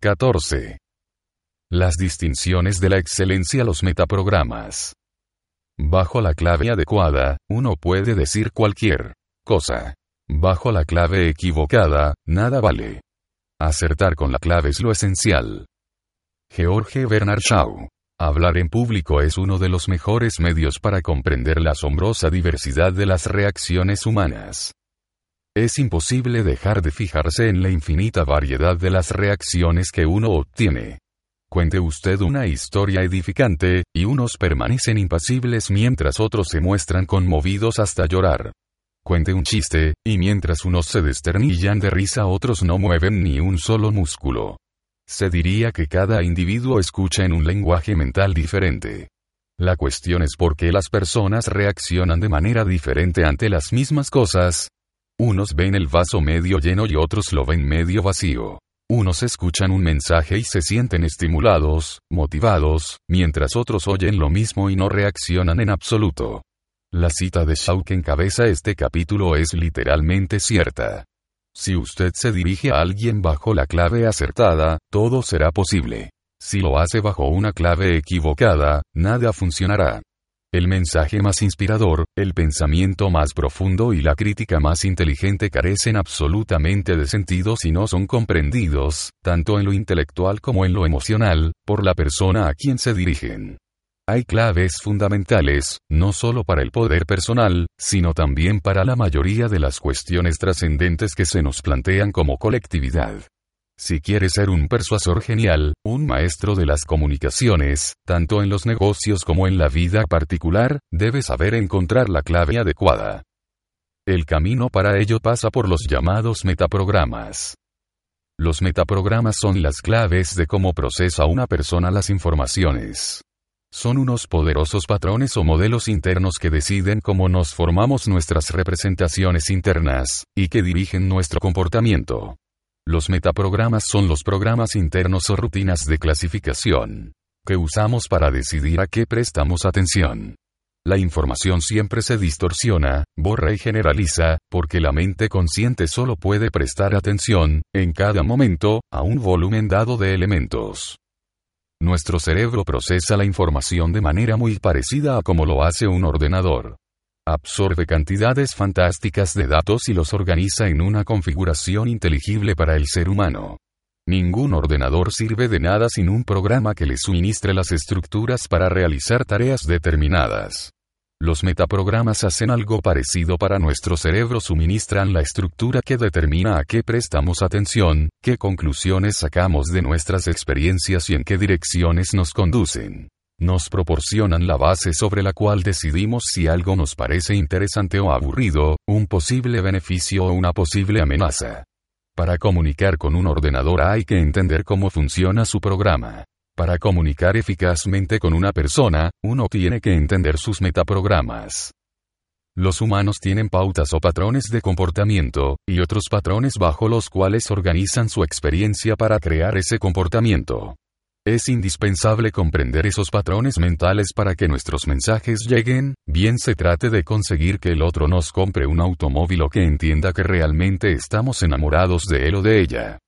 14. Las distinciones de la excelencia los metaprogramas. Bajo la clave adecuada, uno puede decir cualquier cosa. Bajo la clave equivocada, nada vale. Acertar con la clave es lo esencial. George Bernard Shaw. Hablar en público es uno de los mejores medios para comprender la asombrosa diversidad de las reacciones humanas. Es imposible dejar de fijarse en la infinita variedad de las reacciones que uno obtiene. Cuente usted una historia edificante, y unos permanecen impasibles mientras otros se muestran conmovidos hasta llorar. Cuente un chiste, y mientras unos se desternillan de risa otros no mueven ni un solo músculo. Se diría que cada individuo escucha en un lenguaje mental diferente. La cuestión es por qué las personas reaccionan de manera diferente ante las mismas cosas. Unos ven el vaso medio lleno y otros lo ven medio vacío. Unos escuchan un mensaje y se sienten estimulados, motivados, mientras otros oyen lo mismo y no reaccionan en absoluto. La cita de Shaw que encabeza este capítulo es literalmente cierta. Si usted se dirige a alguien bajo la clave acertada, todo será posible. Si lo hace bajo una clave equivocada, nada funcionará. El mensaje más inspirador, el pensamiento más profundo y la crítica más inteligente carecen absolutamente de sentido si no son comprendidos, tanto en lo intelectual como en lo emocional, por la persona a quien se dirigen. Hay claves fundamentales, no solo para el poder personal, sino también para la mayoría de las cuestiones trascendentes que se nos plantean como colectividad. Si quieres ser un persuasor genial, un maestro de las comunicaciones, tanto en los negocios como en la vida particular, debes saber encontrar la clave adecuada. El camino para ello pasa por los llamados metaprogramas. Los metaprogramas son las claves de cómo procesa una persona las informaciones. Son unos poderosos patrones o modelos internos que deciden cómo nos formamos nuestras representaciones internas, y que dirigen nuestro comportamiento. Los metaprogramas son los programas internos o rutinas de clasificación que usamos para decidir a qué prestamos atención. La información siempre se distorsiona, borra y generaliza, porque la mente consciente solo puede prestar atención, en cada momento, a un volumen dado de elementos. Nuestro cerebro procesa la información de manera muy parecida a como lo hace un ordenador absorbe cantidades fantásticas de datos y los organiza en una configuración inteligible para el ser humano. Ningún ordenador sirve de nada sin un programa que le suministre las estructuras para realizar tareas determinadas. Los metaprogramas hacen algo parecido para nuestro cerebro, suministran la estructura que determina a qué prestamos atención, qué conclusiones sacamos de nuestras experiencias y en qué direcciones nos conducen nos proporcionan la base sobre la cual decidimos si algo nos parece interesante o aburrido, un posible beneficio o una posible amenaza. Para comunicar con un ordenador hay que entender cómo funciona su programa. Para comunicar eficazmente con una persona, uno tiene que entender sus metaprogramas. Los humanos tienen pautas o patrones de comportamiento, y otros patrones bajo los cuales organizan su experiencia para crear ese comportamiento. Es indispensable comprender esos patrones mentales para que nuestros mensajes lleguen, bien se trate de conseguir que el otro nos compre un automóvil o que entienda que realmente estamos enamorados de él o de ella.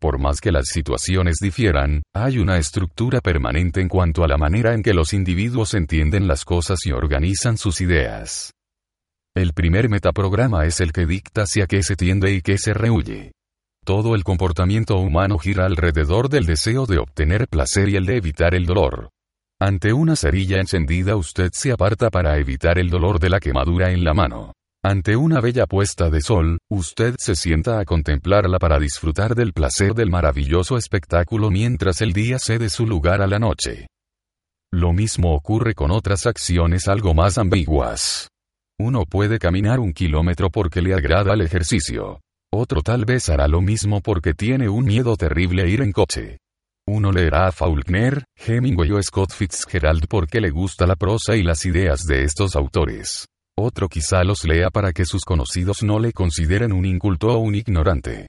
Por más que las situaciones difieran, hay una estructura permanente en cuanto a la manera en que los individuos entienden las cosas y organizan sus ideas. El primer metaprograma es el que dicta hacia qué se tiende y qué se rehuye. Todo el comportamiento humano gira alrededor del deseo de obtener placer y el de evitar el dolor. Ante una cerilla encendida usted se aparta para evitar el dolor de la quemadura en la mano. Ante una bella puesta de sol, usted se sienta a contemplarla para disfrutar del placer del maravilloso espectáculo mientras el día cede su lugar a la noche. Lo mismo ocurre con otras acciones algo más ambiguas. Uno puede caminar un kilómetro porque le agrada el ejercicio. Otro tal vez hará lo mismo porque tiene un miedo terrible a ir en coche. Uno leerá a Faulkner, Hemingway o Scott Fitzgerald porque le gusta la prosa y las ideas de estos autores. Otro quizá los lea para que sus conocidos no le consideren un inculto o un ignorante.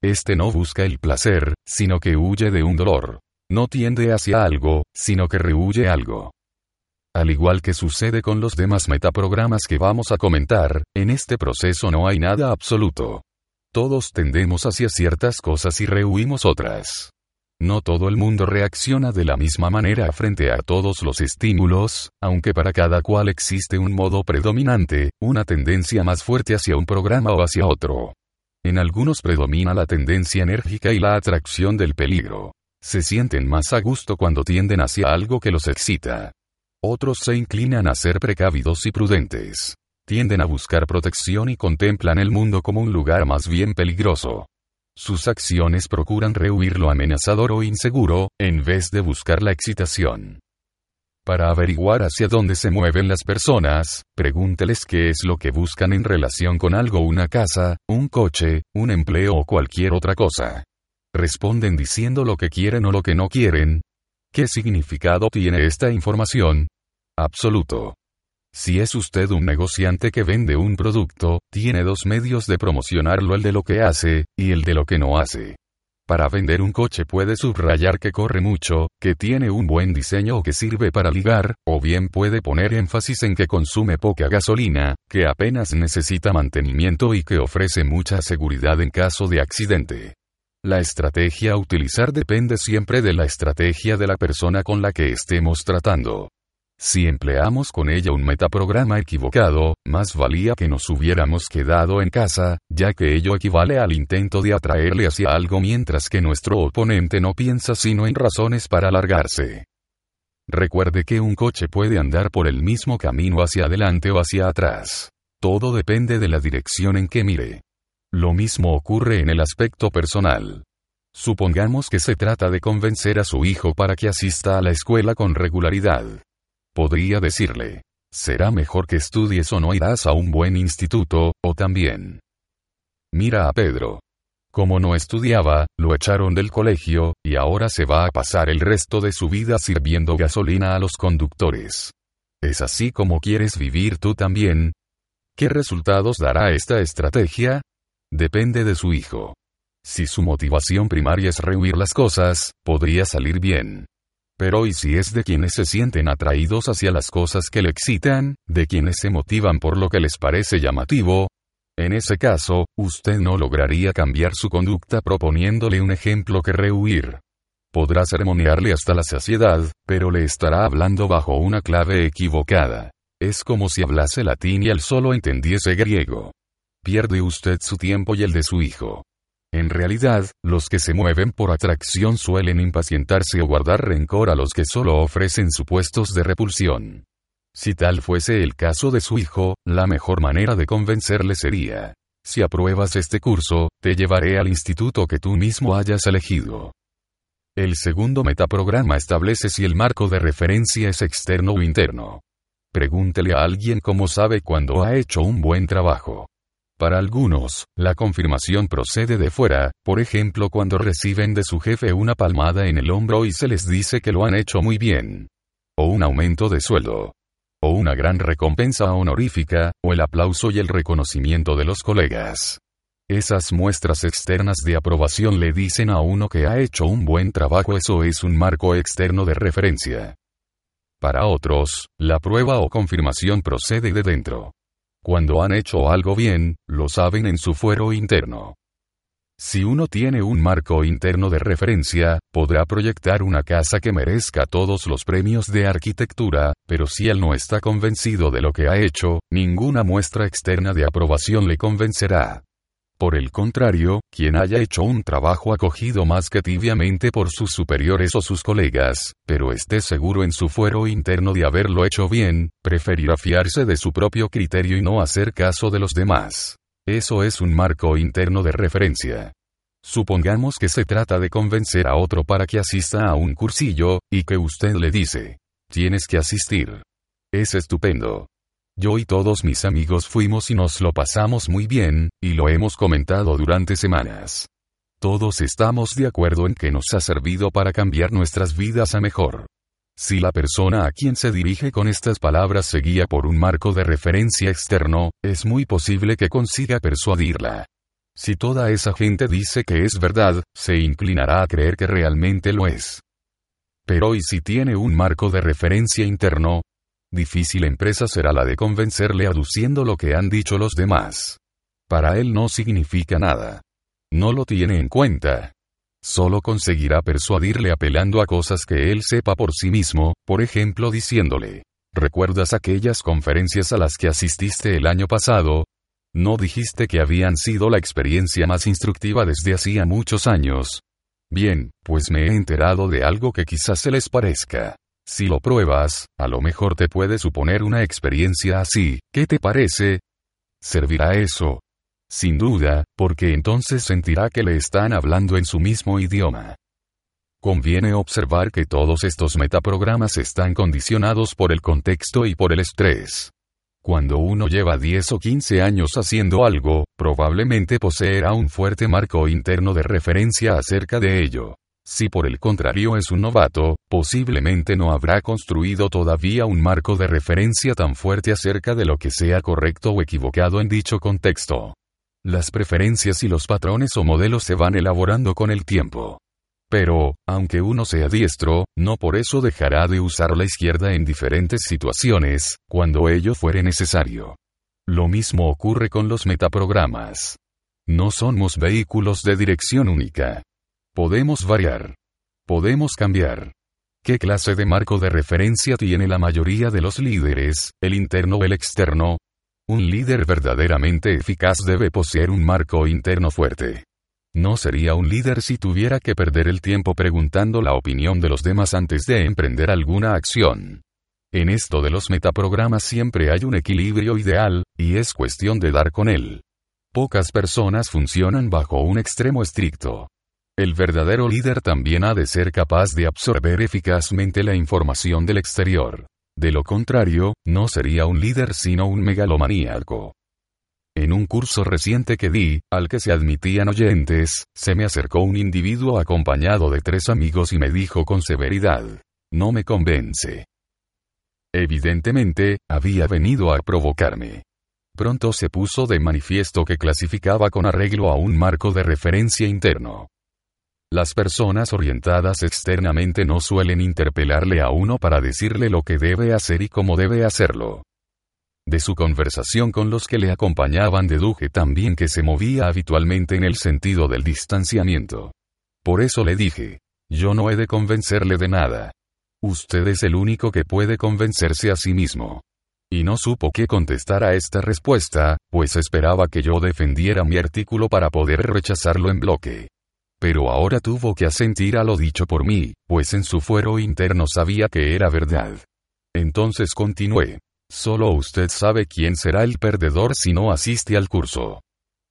Este no busca el placer, sino que huye de un dolor. No tiende hacia algo, sino que rehuye algo. Al igual que sucede con los demás metaprogramas que vamos a comentar, en este proceso no hay nada absoluto. Todos tendemos hacia ciertas cosas y rehuimos otras. no todo el mundo reacciona de la misma manera frente a todos los estímulos, aunque para cada cual existe un modo predominante, una tendencia más fuerte hacia un programa o hacia otro. En algunos predomina la tendencia enérgica y la atracción del peligro. Se sienten más a gusto cuando tienden hacia algo que los excita. Otros se inclinan a ser precavidos y prudentes. Tienden a buscar protección y contemplan el mundo como un lugar más bien peligroso. Sus acciones procuran rehuir lo amenazador o inseguro, en vez de buscar la excitación. Para averiguar hacia dónde se mueven las personas, pregúnteles qué es lo que buscan en relación con algo, una casa, un coche, un empleo o cualquier otra cosa. Responden diciendo lo que quieren o lo que no quieren. ¿Qué significado tiene esta información? Absoluto. Si es usted un negociante que vende un producto, tiene dos medios de promocionarlo, el de lo que hace, y el de lo que no hace. Para vender un coche puede subrayar que corre mucho, que tiene un buen diseño o que sirve para ligar, o bien puede poner énfasis en que consume poca gasolina, que apenas necesita mantenimiento y que ofrece mucha seguridad en caso de accidente. La estrategia a utilizar depende siempre de la estrategia de la persona con la que estemos tratando. Si empleamos con ella un metaprograma equivocado, más valía que nos hubiéramos quedado en casa, ya que ello equivale al intento de atraerle hacia algo mientras que nuestro oponente no piensa sino en razones para alargarse. Recuerde que un coche puede andar por el mismo camino hacia adelante o hacia atrás. Todo depende de la dirección en que mire. Lo mismo ocurre en el aspecto personal. Supongamos que se trata de convencer a su hijo para que asista a la escuela con regularidad. Podría decirle, será mejor que estudies o no irás a un buen instituto, o también. Mira a Pedro. Como no estudiaba, lo echaron del colegio, y ahora se va a pasar el resto de su vida sirviendo gasolina a los conductores. ¿Es así como quieres vivir tú también? ¿Qué resultados dará esta estrategia? Depende de su hijo. Si su motivación primaria es rehuir las cosas, podría salir bien. Pero ¿y si es de quienes se sienten atraídos hacia las cosas que le excitan, de quienes se motivan por lo que les parece llamativo? En ese caso, usted no lograría cambiar su conducta proponiéndole un ejemplo que rehuir. Podrá ceremoniarle hasta la saciedad, pero le estará hablando bajo una clave equivocada. Es como si hablase latín y él solo entendiese griego. Pierde usted su tiempo y el de su hijo. En realidad, los que se mueven por atracción suelen impacientarse o guardar rencor a los que solo ofrecen supuestos de repulsión. Si tal fuese el caso de su hijo, la mejor manera de convencerle sería, si apruebas este curso, te llevaré al instituto que tú mismo hayas elegido. El segundo metaprograma establece si el marco de referencia es externo o interno. Pregúntele a alguien cómo sabe cuando ha hecho un buen trabajo. Para algunos, la confirmación procede de fuera, por ejemplo cuando reciben de su jefe una palmada en el hombro y se les dice que lo han hecho muy bien. O un aumento de sueldo. O una gran recompensa honorífica, o el aplauso y el reconocimiento de los colegas. Esas muestras externas de aprobación le dicen a uno que ha hecho un buen trabajo, eso es un marco externo de referencia. Para otros, la prueba o confirmación procede de dentro. Cuando han hecho algo bien, lo saben en su fuero interno. Si uno tiene un marco interno de referencia, podrá proyectar una casa que merezca todos los premios de arquitectura, pero si él no está convencido de lo que ha hecho, ninguna muestra externa de aprobación le convencerá. Por el contrario, quien haya hecho un trabajo acogido más que tibiamente por sus superiores o sus colegas, pero esté seguro en su fuero interno de haberlo hecho bien, preferirá fiarse de su propio criterio y no hacer caso de los demás. Eso es un marco interno de referencia. Supongamos que se trata de convencer a otro para que asista a un cursillo, y que usted le dice, tienes que asistir. Es estupendo. Yo y todos mis amigos fuimos y nos lo pasamos muy bien, y lo hemos comentado durante semanas. Todos estamos de acuerdo en que nos ha servido para cambiar nuestras vidas a mejor. Si la persona a quien se dirige con estas palabras se guía por un marco de referencia externo, es muy posible que consiga persuadirla. Si toda esa gente dice que es verdad, se inclinará a creer que realmente lo es. Pero ¿y si tiene un marco de referencia interno? Difícil empresa será la de convencerle aduciendo lo que han dicho los demás. Para él no significa nada. No lo tiene en cuenta. solo conseguirá persuadirle apelando a cosas que él sepa por sí mismo, por ejemplo diciéndole, ¿recuerdas aquellas conferencias a las que asististe el año pasado? ¿No dijiste que habían sido la experiencia más instructiva desde hacía muchos años? Bien, pues me he enterado de algo que quizás se les parezca. Si lo pruebas, a lo mejor te puede suponer una experiencia así, ¿qué te parece? ¿Servirá eso? Sin duda, porque entonces sentirá que le están hablando en su mismo idioma. Conviene observar que todos estos metaprogramas están condicionados por el contexto y por el estrés. Cuando uno lleva 10 o 15 años haciendo algo, probablemente poseerá un fuerte marco interno de referencia acerca de ello. Si por el contrario es un novato, posiblemente no habrá construido todavía un marco de referencia tan fuerte acerca de lo que sea correcto o equivocado en dicho contexto. Las preferencias y los patrones o modelos se van elaborando con el tiempo. Pero, aunque uno sea diestro, no por eso dejará de usar la izquierda en diferentes situaciones, cuando ello fuere necesario. Lo mismo ocurre con los metaprogramas. No somos vehículos de dirección única. Podemos variar. Podemos cambiar. ¿Qué clase de marco de referencia tiene la mayoría de los líderes, el interno o el externo? Un líder verdaderamente eficaz debe poseer un marco interno fuerte. No sería un líder si tuviera que perder el tiempo preguntando la opinión de los demás antes de emprender alguna acción. En esto de los metaprogramas siempre hay un equilibrio ideal, y es cuestión de dar con él. Pocas personas funcionan bajo un extremo estricto. El verdadero líder también ha de ser capaz de absorber eficazmente la información del exterior. De lo contrario, no sería un líder sino un megalomaníaco. En un curso reciente que di, al que se admitían oyentes, se me acercó un individuo acompañado de tres amigos y me dijo con severidad, no me convence. Evidentemente, había venido a provocarme. Pronto se puso de manifiesto que clasificaba con arreglo a un marco de referencia interno. Las personas orientadas externamente no suelen interpelarle a uno para decirle lo que debe hacer y cómo debe hacerlo. De su conversación con los que le acompañaban deduje también que se movía habitualmente en el sentido del distanciamiento. Por eso le dije, yo no he de convencerle de nada. Usted es el único que puede convencerse a sí mismo. Y no supo qué contestar a esta respuesta, pues esperaba que yo defendiera mi artículo para poder rechazarlo en bloque pero ahora tuvo que asentir a lo dicho por mí, pues en su fuero interno sabía que era verdad. Entonces continué. Solo usted sabe quién será el perdedor si no asiste al curso.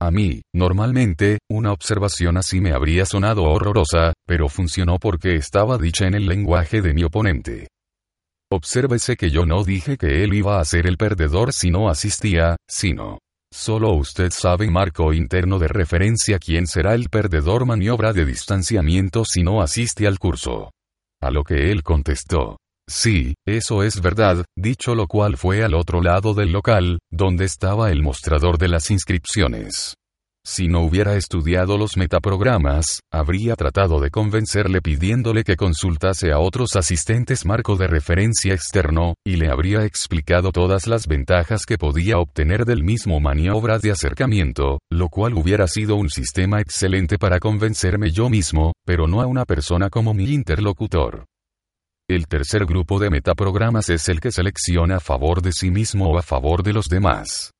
A mí, normalmente, una observación así me habría sonado horrorosa, pero funcionó porque estaba dicha en el lenguaje de mi oponente. Obsérvese que yo no dije que él iba a ser el perdedor si no asistía, sino, Solo usted sabe marco interno de referencia quién será el perdedor maniobra de distanciamiento si no asiste al curso. A lo que él contestó. Sí, eso es verdad, dicho lo cual fue al otro lado del local, donde estaba el mostrador de las inscripciones. Si no hubiera estudiado los metaprogramas, habría tratado de convencerle pidiéndole que consultase a otros asistentes marco de referencia externo, y le habría explicado todas las ventajas que podía obtener del mismo maniobra de acercamiento, lo cual hubiera sido un sistema excelente para convencerme yo mismo, pero no a una persona como mi interlocutor. El tercer grupo de metaprogramas es el que selecciona a favor de sí mismo o a favor de los demás.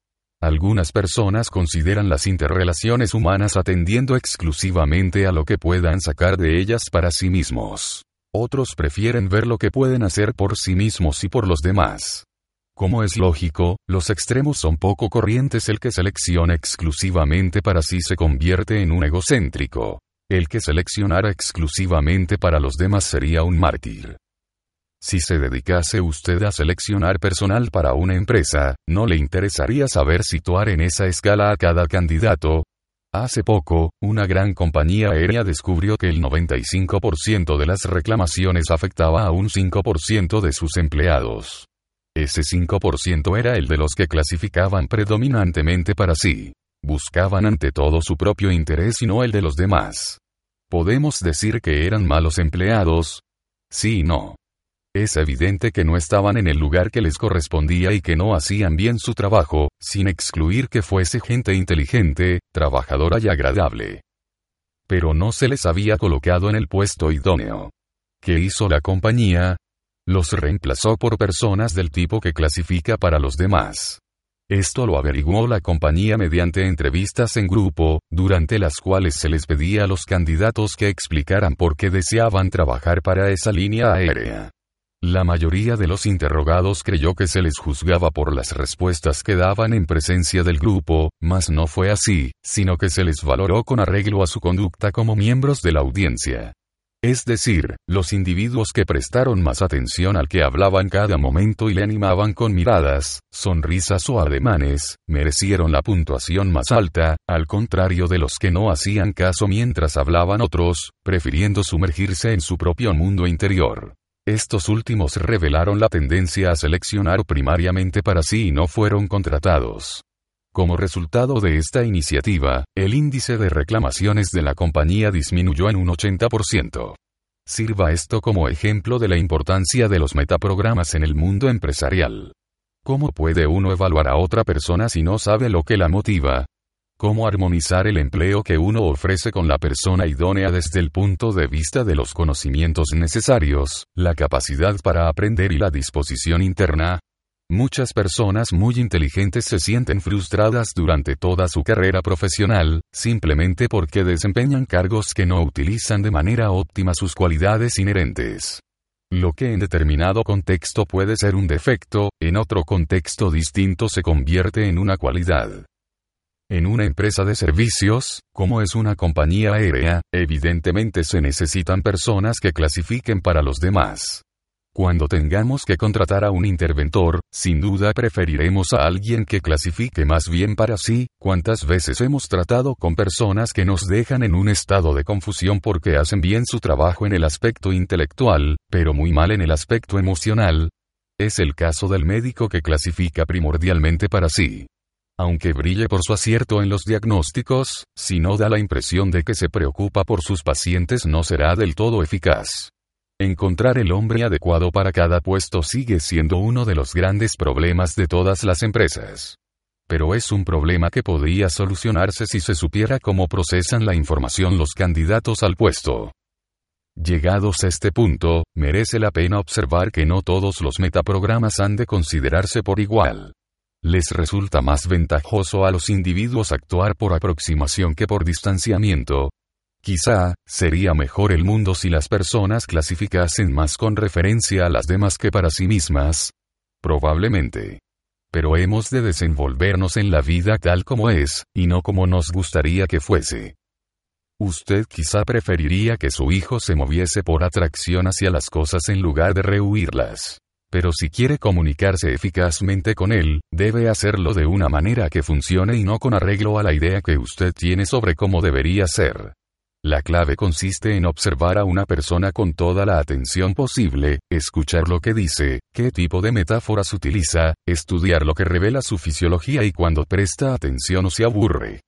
Algunas personas consideran las interrelaciones humanas atendiendo exclusivamente a lo que puedan sacar de ellas para sí mismos. Otros prefieren ver lo que pueden hacer por sí mismos y por los demás. Como es lógico, los extremos son poco corrientes. El que selecciona exclusivamente para sí se convierte en un egocéntrico. El que seleccionara exclusivamente para los demás sería un mártir. Si se dedicase usted a seleccionar personal para una empresa, ¿no le interesaría saber situar en esa escala a cada candidato? Hace poco, una gran compañía aérea descubrió que el 95% de las reclamaciones afectaba a un 5% de sus empleados. Ese 5% era el de los que clasificaban predominantemente para sí. Buscaban ante todo su propio interés y no el de los demás. ¿Podemos decir que eran malos empleados? Sí y no. Es evidente que no estaban en el lugar que les correspondía y que no hacían bien su trabajo, sin excluir que fuese gente inteligente, trabajadora y agradable. pero no se les había colocado en el puesto idóneo. ¿Qué hizo la compañía? Los reemplazó por personas del tipo que clasifica para los demás. Esto lo averiguó la compañía mediante entrevistas en grupo, durante las cuales se les pedía a los candidatos que explicaran por qué deseaban trabajar para esa línea aérea. La mayoría de los interrogados creyó que se les juzgaba por las respuestas que daban en presencia del grupo, mas no fue así, sino que se les valoró con arreglo a su conducta como miembros de la audiencia. Es decir, los individuos que prestaron más atención al que hablaba en cada momento y le animaban con miradas, sonrisas o ademanes, merecieron la puntuación más alta, al contrario de los que no hacían caso mientras hablaban otros, prefiriendo sumergirse en su propio mundo interior. Estos últimos revelaron la tendencia a seleccionar primariamente para sí y no fueron contratados. Como resultado de esta iniciativa, el índice de reclamaciones de la compañía disminuyó en un 80%. Sirva esto como ejemplo de la importancia de los metaprogramas en el mundo empresarial. ¿Cómo puede uno evaluar a otra persona si no sabe lo que la motiva? ¿Cómo armonizar el empleo que uno ofrece con la persona idónea desde el punto de vista de los conocimientos necesarios, la capacidad para aprender y la disposición interna? Muchas personas muy inteligentes se sienten frustradas durante toda su carrera profesional, simplemente porque desempeñan cargos que no utilizan de manera óptima sus cualidades inherentes. Lo que en determinado contexto puede ser un defecto, en otro contexto distinto se convierte en una cualidad. En una empresa de servicios, como es una compañía aérea, evidentemente se necesitan personas que clasifiquen para los demás. Cuando tengamos que contratar a un interventor, sin duda preferiremos a alguien que clasifique más bien para sí, cuántas veces hemos tratado con personas que nos dejan en un estado de confusión porque hacen bien su trabajo en el aspecto intelectual, pero muy mal en el aspecto emocional. Es el caso del médico que clasifica primordialmente para sí. Aunque brille por su acierto en los diagnósticos, si no da la impresión de que se preocupa por sus pacientes no será del todo eficaz. Encontrar el hombre adecuado para cada puesto sigue siendo uno de los grandes problemas de todas las empresas. Pero es un problema que podría solucionarse si se supiera cómo procesan la información los candidatos al puesto. Llegados a este punto, merece la pena observar que no todos los metaprogramas han de considerarse por igual. Les resulta más ventajoso a los individuos actuar por aproximación que por distanciamiento, Quizá, sería mejor el mundo si las personas clasificasen más con referencia a las demás que para sí mismas. Probablemente. Pero hemos de desenvolvernos en la vida tal como es, y no como nos gustaría que fuese. Usted quizá preferiría que su hijo se moviese por atracción hacia las cosas en lugar de rehuirlas. Pero si quiere comunicarse eficazmente con él, debe hacerlo de una manera que funcione y no con arreglo a la idea que usted tiene sobre cómo debería ser. La clave consiste en observar a una persona con toda la atención posible, escuchar lo que dice, qué tipo de metáforas utiliza, estudiar lo que revela su fisiología y cuando presta atención o se aburre.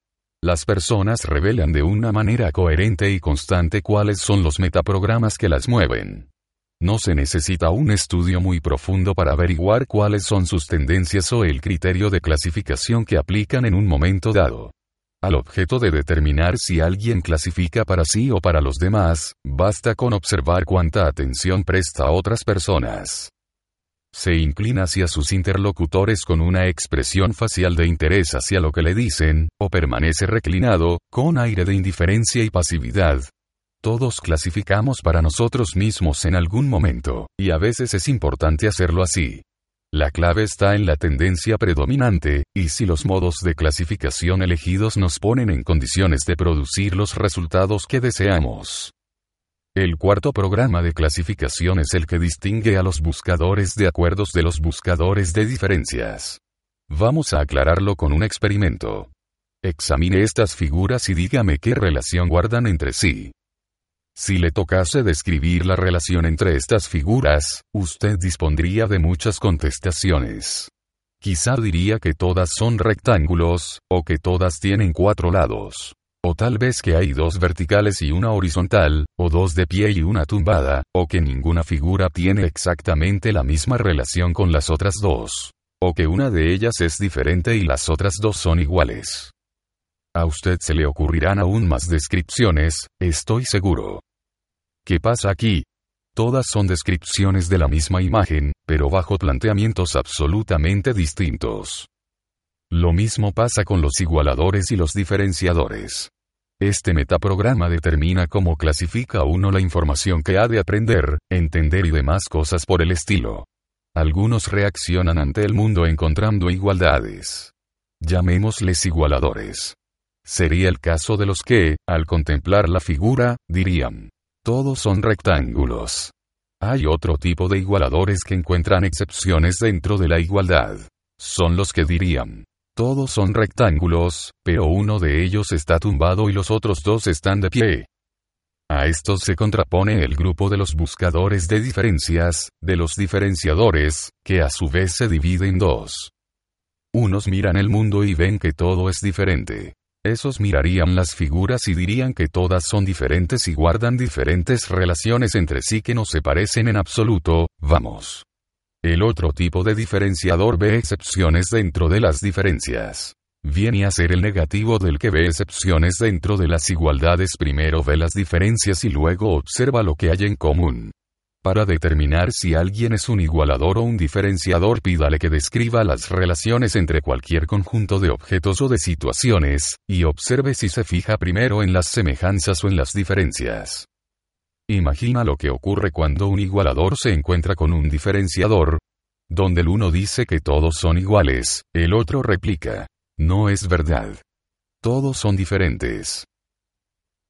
Las personas revelan de una manera coherente y constante cuáles son los metaprogramas que las mueven. No se necesita un estudio muy profundo para averiguar cuáles son sus tendencias o el criterio de clasificación que aplican en un momento dado. Al objeto de determinar si alguien clasifica para sí o para los demás, basta con observar cuánta atención presta a otras personas. Se inclina hacia sus interlocutores con una expresión facial de interés hacia lo que le dicen, o permanece reclinado, con aire de indiferencia y pasividad. Todos clasificamos para nosotros mismos en algún momento, y a veces es importante hacerlo así. La clave está en la tendencia predominante, y si los modos de clasificación elegidos nos ponen en condiciones de producir los resultados que deseamos. El cuarto programa de clasificación es el que distingue a los buscadores de acuerdos de los buscadores de diferencias. Vamos a aclararlo con un experimento. Examine estas figuras y dígame qué relación guardan entre sí. Si le tocase describir la relación entre estas figuras, usted dispondría de muchas contestaciones. Quizá diría que todas son rectángulos, o que todas tienen cuatro lados. O tal vez que hay dos verticales y una horizontal, o dos de pie y una tumbada, o que ninguna figura tiene exactamente la misma relación con las otras dos. O que una de ellas es diferente y las otras dos son iguales. A usted se le ocurrirán aún más descripciones, estoy seguro. ¿Qué pasa aquí? Todas son descripciones de la misma imagen, pero bajo planteamientos absolutamente distintos. Lo mismo pasa con los igualadores y los diferenciadores. Este metaprograma determina cómo clasifica uno la información que ha de aprender, entender y demás cosas por el estilo. Algunos reaccionan ante el mundo encontrando igualdades. Llamémosles igualadores. Sería el caso de los que, al contemplar la figura, dirían, todos son rectángulos. Hay otro tipo de igualadores que encuentran excepciones dentro de la igualdad. Son los que dirían, todos son rectángulos, pero uno de ellos está tumbado y los otros dos están de pie. A estos se contrapone el grupo de los buscadores de diferencias, de los diferenciadores, que a su vez se divide en dos. Unos miran el mundo y ven que todo es diferente. Esos mirarían las figuras y dirían que todas son diferentes y guardan diferentes relaciones entre sí que no se parecen en absoluto, vamos. El otro tipo de diferenciador ve excepciones dentro de las diferencias. Viene a ser el negativo del que ve excepciones dentro de las igualdades. Primero ve las diferencias y luego observa lo que hay en común. Para determinar si alguien es un igualador o un diferenciador, pídale que describa las relaciones entre cualquier conjunto de objetos o de situaciones, y observe si se fija primero en las semejanzas o en las diferencias. Imagina lo que ocurre cuando un igualador se encuentra con un diferenciador, donde el uno dice que todos son iguales, el otro replica, no es verdad. Todos son diferentes.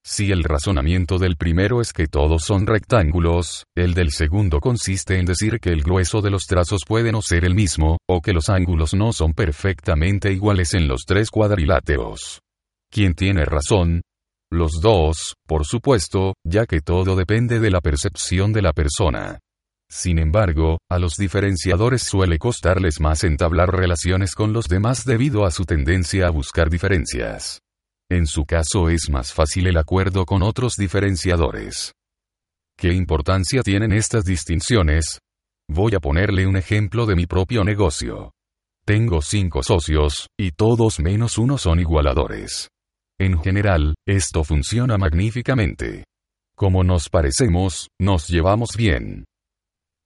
Si el razonamiento del primero es que todos son rectángulos, el del segundo consiste en decir que el grueso de los trazos puede no ser el mismo, o que los ángulos no son perfectamente iguales en los tres cuadriláteros. Quien tiene razón, los dos, por supuesto, ya que todo depende de la percepción de la persona. Sin embargo, a los diferenciadores suele costarles más entablar relaciones con los demás debido a su tendencia a buscar diferencias. En su caso es más fácil el acuerdo con otros diferenciadores. ¿Qué importancia tienen estas distinciones? Voy a ponerle un ejemplo de mi propio negocio. Tengo cinco socios, y todos menos uno son igualadores. En general, esto funciona magníficamente. Como nos parecemos, nos llevamos bien.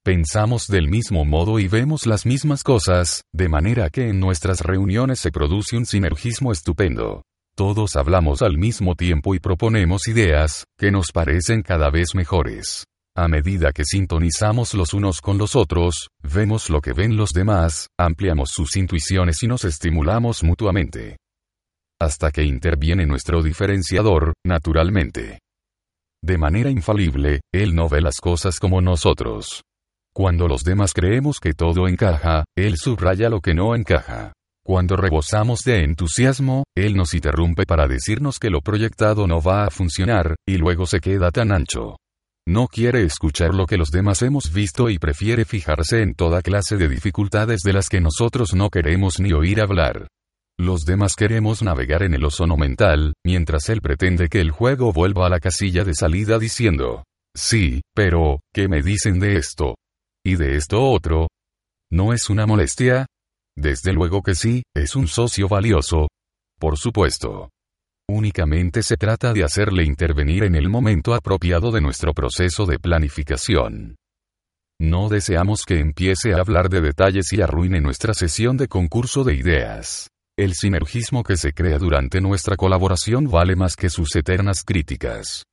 Pensamos del mismo modo y vemos las mismas cosas, de manera que en nuestras reuniones se produce un sinergismo estupendo. Todos hablamos al mismo tiempo y proponemos ideas, que nos parecen cada vez mejores. A medida que sintonizamos los unos con los otros, vemos lo que ven los demás, ampliamos sus intuiciones y nos estimulamos mutuamente hasta que interviene nuestro diferenciador, naturalmente. De manera infalible, Él no ve las cosas como nosotros. Cuando los demás creemos que todo encaja, Él subraya lo que no encaja. Cuando rebosamos de entusiasmo, Él nos interrumpe para decirnos que lo proyectado no va a funcionar, y luego se queda tan ancho. No quiere escuchar lo que los demás hemos visto y prefiere fijarse en toda clase de dificultades de las que nosotros no queremos ni oír hablar. Los demás queremos navegar en el ozono mental, mientras él pretende que el juego vuelva a la casilla de salida diciendo, sí, pero, ¿qué me dicen de esto? ¿Y de esto otro? ¿No es una molestia? Desde luego que sí, es un socio valioso. Por supuesto. Únicamente se trata de hacerle intervenir en el momento apropiado de nuestro proceso de planificación. No deseamos que empiece a hablar de detalles y arruine nuestra sesión de concurso de ideas. El sinergismo que se crea durante nuestra colaboración vale más que sus eternas críticas.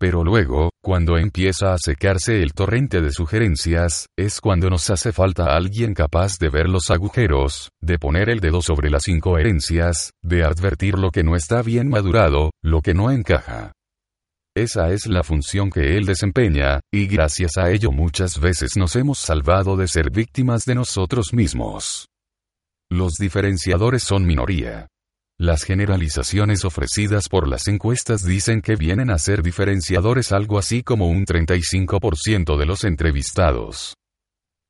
Pero luego, cuando empieza a secarse el torrente de sugerencias, es cuando nos hace falta alguien capaz de ver los agujeros, de poner el dedo sobre las incoherencias, de advertir lo que no está bien madurado, lo que no encaja. Esa es la función que él desempeña, y gracias a ello muchas veces nos hemos salvado de ser víctimas de nosotros mismos. Los diferenciadores son minoría. Las generalizaciones ofrecidas por las encuestas dicen que vienen a ser diferenciadores algo así como un 35% de los entrevistados.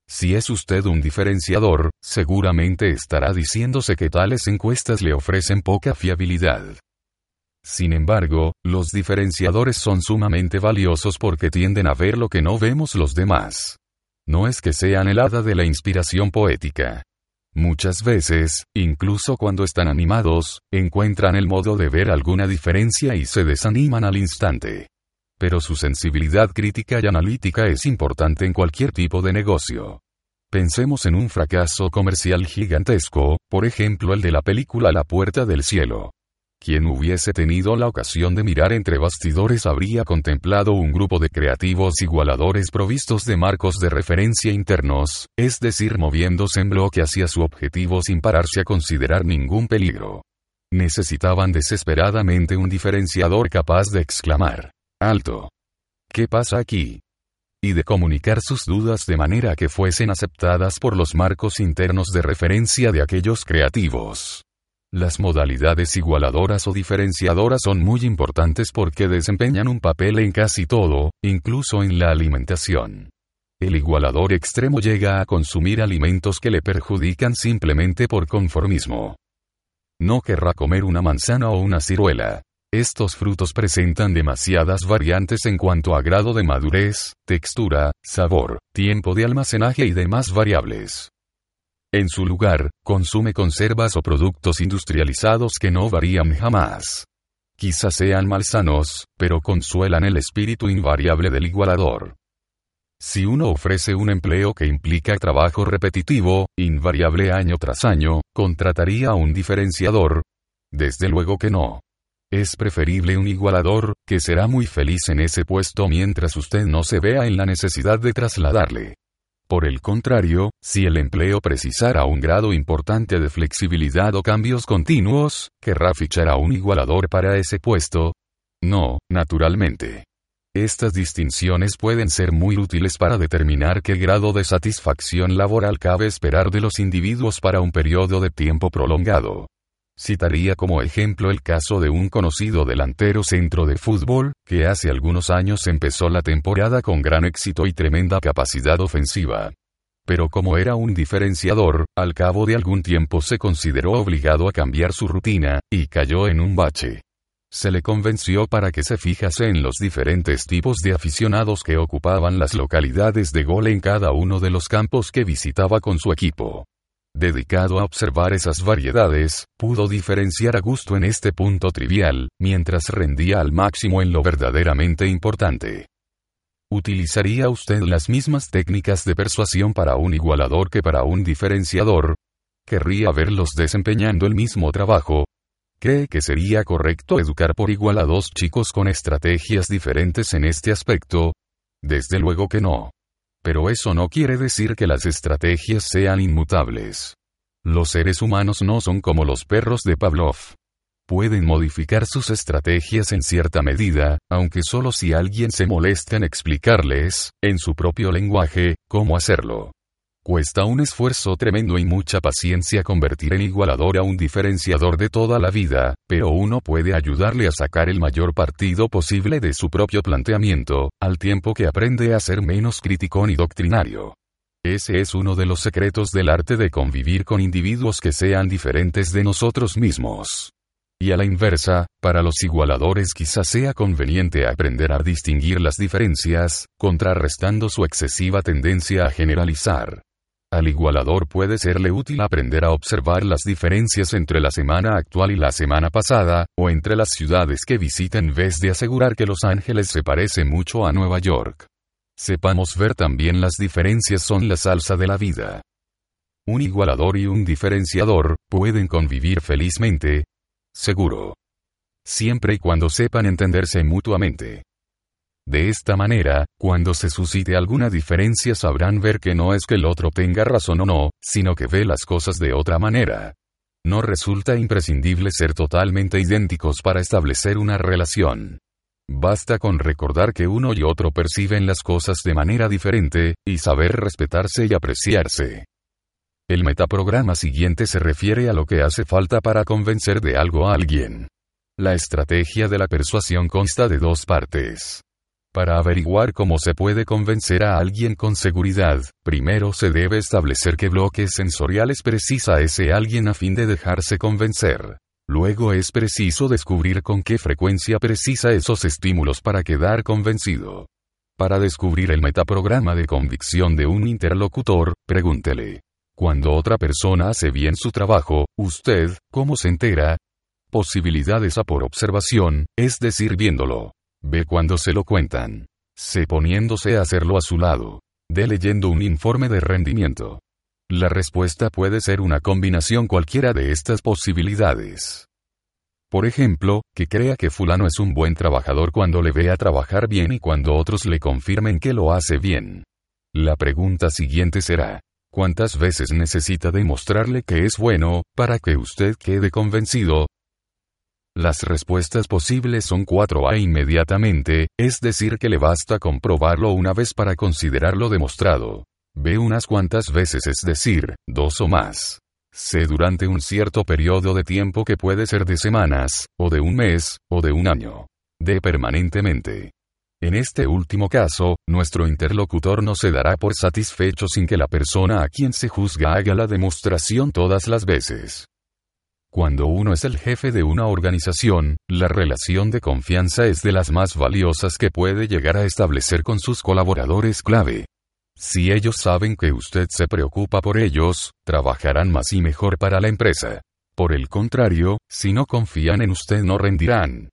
Si es usted un diferenciador, seguramente estará diciéndose que tales encuestas le ofrecen poca fiabilidad. Sin embargo, los diferenciadores son sumamente valiosos porque tienden a ver lo que no vemos los demás. No es que sean el hada de la inspiración poética. Muchas veces, incluso cuando están animados, encuentran el modo de ver alguna diferencia y se desaniman al instante. Pero su sensibilidad crítica y analítica es importante en cualquier tipo de negocio. Pensemos en un fracaso comercial gigantesco, por ejemplo el de la película La Puerta del Cielo. Quien hubiese tenido la ocasión de mirar entre bastidores habría contemplado un grupo de creativos igualadores provistos de marcos de referencia internos, es decir, moviéndose en bloque hacia su objetivo sin pararse a considerar ningún peligro. Necesitaban desesperadamente un diferenciador capaz de exclamar, alto. ¿Qué pasa aquí? y de comunicar sus dudas de manera que fuesen aceptadas por los marcos internos de referencia de aquellos creativos. Las modalidades igualadoras o diferenciadoras son muy importantes porque desempeñan un papel en casi todo, incluso en la alimentación. El igualador extremo llega a consumir alimentos que le perjudican simplemente por conformismo. No querrá comer una manzana o una ciruela. Estos frutos presentan demasiadas variantes en cuanto a grado de madurez, textura, sabor, tiempo de almacenaje y demás variables. En su lugar, consume conservas o productos industrializados que no varían jamás. Quizás sean malsanos, pero consuelan el espíritu invariable del igualador. Si uno ofrece un empleo que implica trabajo repetitivo, invariable año tras año, ¿contrataría a un diferenciador? Desde luego que no. Es preferible un igualador, que será muy feliz en ese puesto mientras usted no se vea en la necesidad de trasladarle. Por el contrario, si el empleo precisara un grado importante de flexibilidad o cambios continuos, ¿querrá fichar a un igualador para ese puesto? No, naturalmente. Estas distinciones pueden ser muy útiles para determinar qué grado de satisfacción laboral cabe esperar de los individuos para un periodo de tiempo prolongado. Citaría como ejemplo el caso de un conocido delantero centro de fútbol, que hace algunos años empezó la temporada con gran éxito y tremenda capacidad ofensiva. Pero como era un diferenciador, al cabo de algún tiempo se consideró obligado a cambiar su rutina, y cayó en un bache. Se le convenció para que se fijase en los diferentes tipos de aficionados que ocupaban las localidades de gol en cada uno de los campos que visitaba con su equipo. Dedicado a observar esas variedades, pudo diferenciar a gusto en este punto trivial, mientras rendía al máximo en lo verdaderamente importante. ¿Utilizaría usted las mismas técnicas de persuasión para un igualador que para un diferenciador? ¿Querría verlos desempeñando el mismo trabajo? ¿Cree que sería correcto educar por igual a dos chicos con estrategias diferentes en este aspecto? Desde luego que no. Pero eso no quiere decir que las estrategias sean inmutables. Los seres humanos no son como los perros de Pavlov. Pueden modificar sus estrategias en cierta medida, aunque solo si alguien se molesta en explicarles, en su propio lenguaje, cómo hacerlo. Cuesta un esfuerzo tremendo y mucha paciencia convertir en igualador a un diferenciador de toda la vida, pero uno puede ayudarle a sacar el mayor partido posible de su propio planteamiento, al tiempo que aprende a ser menos crítico y doctrinario. Ese es uno de los secretos del arte de convivir con individuos que sean diferentes de nosotros mismos. Y a la inversa, para los igualadores quizás sea conveniente aprender a distinguir las diferencias, contrarrestando su excesiva tendencia a generalizar. Al igualador puede serle útil aprender a observar las diferencias entre la semana actual y la semana pasada, o entre las ciudades que visita en vez de asegurar que Los Ángeles se parece mucho a Nueva York. Sepamos ver también las diferencias son la salsa de la vida. Un igualador y un diferenciador pueden convivir felizmente. Seguro. Siempre y cuando sepan entenderse mutuamente. De esta manera, cuando se suscite alguna diferencia sabrán ver que no es que el otro tenga razón o no, sino que ve las cosas de otra manera. No resulta imprescindible ser totalmente idénticos para establecer una relación. Basta con recordar que uno y otro perciben las cosas de manera diferente, y saber respetarse y apreciarse. El metaprograma siguiente se refiere a lo que hace falta para convencer de algo a alguien. La estrategia de la persuasión consta de dos partes. Para averiguar cómo se puede convencer a alguien con seguridad, primero se debe establecer qué bloques sensoriales precisa ese alguien a fin de dejarse convencer. Luego es preciso descubrir con qué frecuencia precisa esos estímulos para quedar convencido. Para descubrir el metaprograma de convicción de un interlocutor, pregúntele. Cuando otra persona hace bien su trabajo, usted, ¿cómo se entera? Posibilidades a por observación, es decir, viéndolo. Ve cuando se lo cuentan. Se poniéndose a hacerlo a su lado. De leyendo un informe de rendimiento. La respuesta puede ser una combinación cualquiera de estas posibilidades. Por ejemplo, que crea que fulano es un buen trabajador cuando le vea trabajar bien y cuando otros le confirmen que lo hace bien. La pregunta siguiente será, ¿Cuántas veces necesita demostrarle que es bueno, para que usted quede convencido? Las respuestas posibles son cuatro a inmediatamente, es decir que le basta comprobarlo una vez para considerarlo demostrado. B unas cuantas veces es decir, dos o más. C durante un cierto periodo de tiempo que puede ser de semanas, o de un mes, o de un año. D permanentemente. En este último caso, nuestro interlocutor no se dará por satisfecho sin que la persona a quien se juzga haga la demostración todas las veces. Cuando uno es el jefe de una organización, la relación de confianza es de las más valiosas que puede llegar a establecer con sus colaboradores clave. Si ellos saben que usted se preocupa por ellos, trabajarán más y mejor para la empresa. Por el contrario, si no confían en usted no rendirán.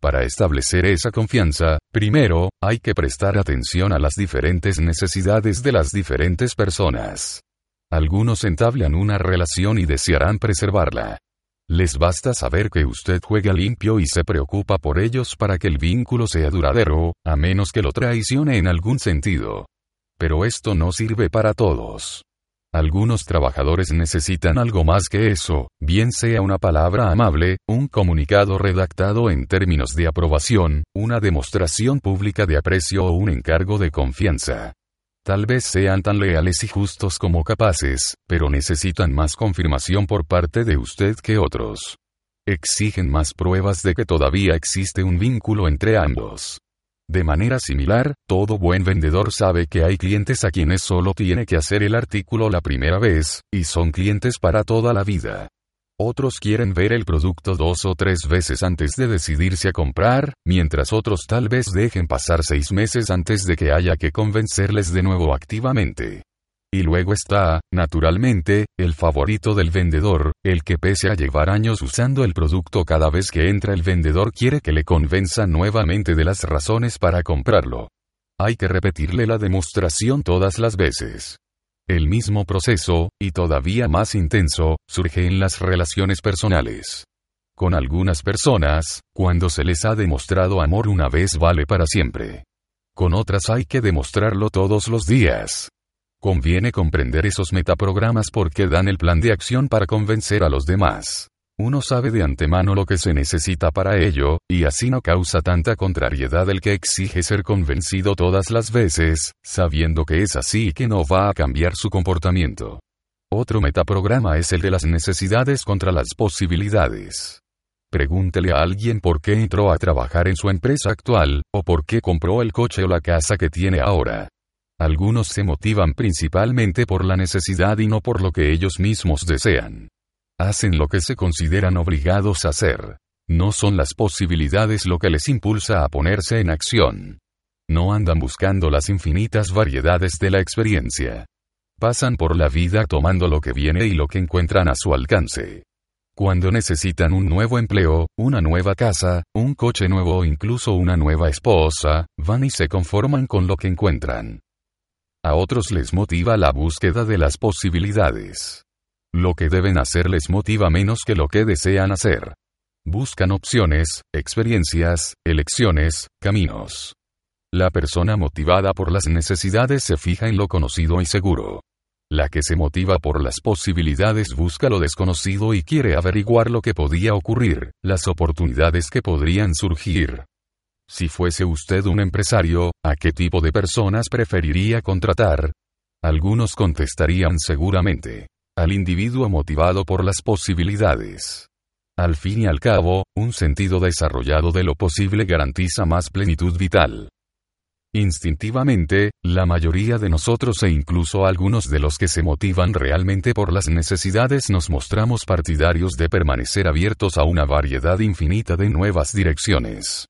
Para establecer esa confianza, primero, hay que prestar atención a las diferentes necesidades de las diferentes personas. Algunos entablan una relación y desearán preservarla. Les basta saber que usted juega limpio y se preocupa por ellos para que el vínculo sea duradero, a menos que lo traicione en algún sentido. Pero esto no sirve para todos. Algunos trabajadores necesitan algo más que eso, bien sea una palabra amable, un comunicado redactado en términos de aprobación, una demostración pública de aprecio o un encargo de confianza. Tal vez sean tan leales y justos como capaces, pero necesitan más confirmación por parte de usted que otros. Exigen más pruebas de que todavía existe un vínculo entre ambos. De manera similar, todo buen vendedor sabe que hay clientes a quienes solo tiene que hacer el artículo la primera vez, y son clientes para toda la vida. Otros quieren ver el producto dos o tres veces antes de decidirse a comprar, mientras otros tal vez dejen pasar seis meses antes de que haya que convencerles de nuevo activamente. Y luego está, naturalmente, el favorito del vendedor, el que pese a llevar años usando el producto cada vez que entra el vendedor quiere que le convenza nuevamente de las razones para comprarlo. Hay que repetirle la demostración todas las veces. El mismo proceso, y todavía más intenso, surge en las relaciones personales. Con algunas personas, cuando se les ha demostrado amor una vez vale para siempre. Con otras hay que demostrarlo todos los días. Conviene comprender esos metaprogramas porque dan el plan de acción para convencer a los demás. Uno sabe de antemano lo que se necesita para ello, y así no causa tanta contrariedad el que exige ser convencido todas las veces, sabiendo que es así y que no va a cambiar su comportamiento. Otro metaprograma es el de las necesidades contra las posibilidades. Pregúntele a alguien por qué entró a trabajar en su empresa actual, o por qué compró el coche o la casa que tiene ahora. Algunos se motivan principalmente por la necesidad y no por lo que ellos mismos desean. Hacen lo que se consideran obligados a hacer. No son las posibilidades lo que les impulsa a ponerse en acción. No andan buscando las infinitas variedades de la experiencia. Pasan por la vida tomando lo que viene y lo que encuentran a su alcance. Cuando necesitan un nuevo empleo, una nueva casa, un coche nuevo o incluso una nueva esposa, van y se conforman con lo que encuentran. A otros les motiva la búsqueda de las posibilidades. Lo que deben hacer les motiva menos que lo que desean hacer. Buscan opciones, experiencias, elecciones, caminos. La persona motivada por las necesidades se fija en lo conocido y seguro. La que se motiva por las posibilidades busca lo desconocido y quiere averiguar lo que podía ocurrir, las oportunidades que podrían surgir. Si fuese usted un empresario, ¿a qué tipo de personas preferiría contratar? Algunos contestarían seguramente. Al individuo motivado por las posibilidades. Al fin y al cabo, un sentido desarrollado de lo posible garantiza más plenitud vital. Instintivamente, la mayoría de nosotros e incluso algunos de los que se motivan realmente por las necesidades nos mostramos partidarios de permanecer abiertos a una variedad infinita de nuevas direcciones.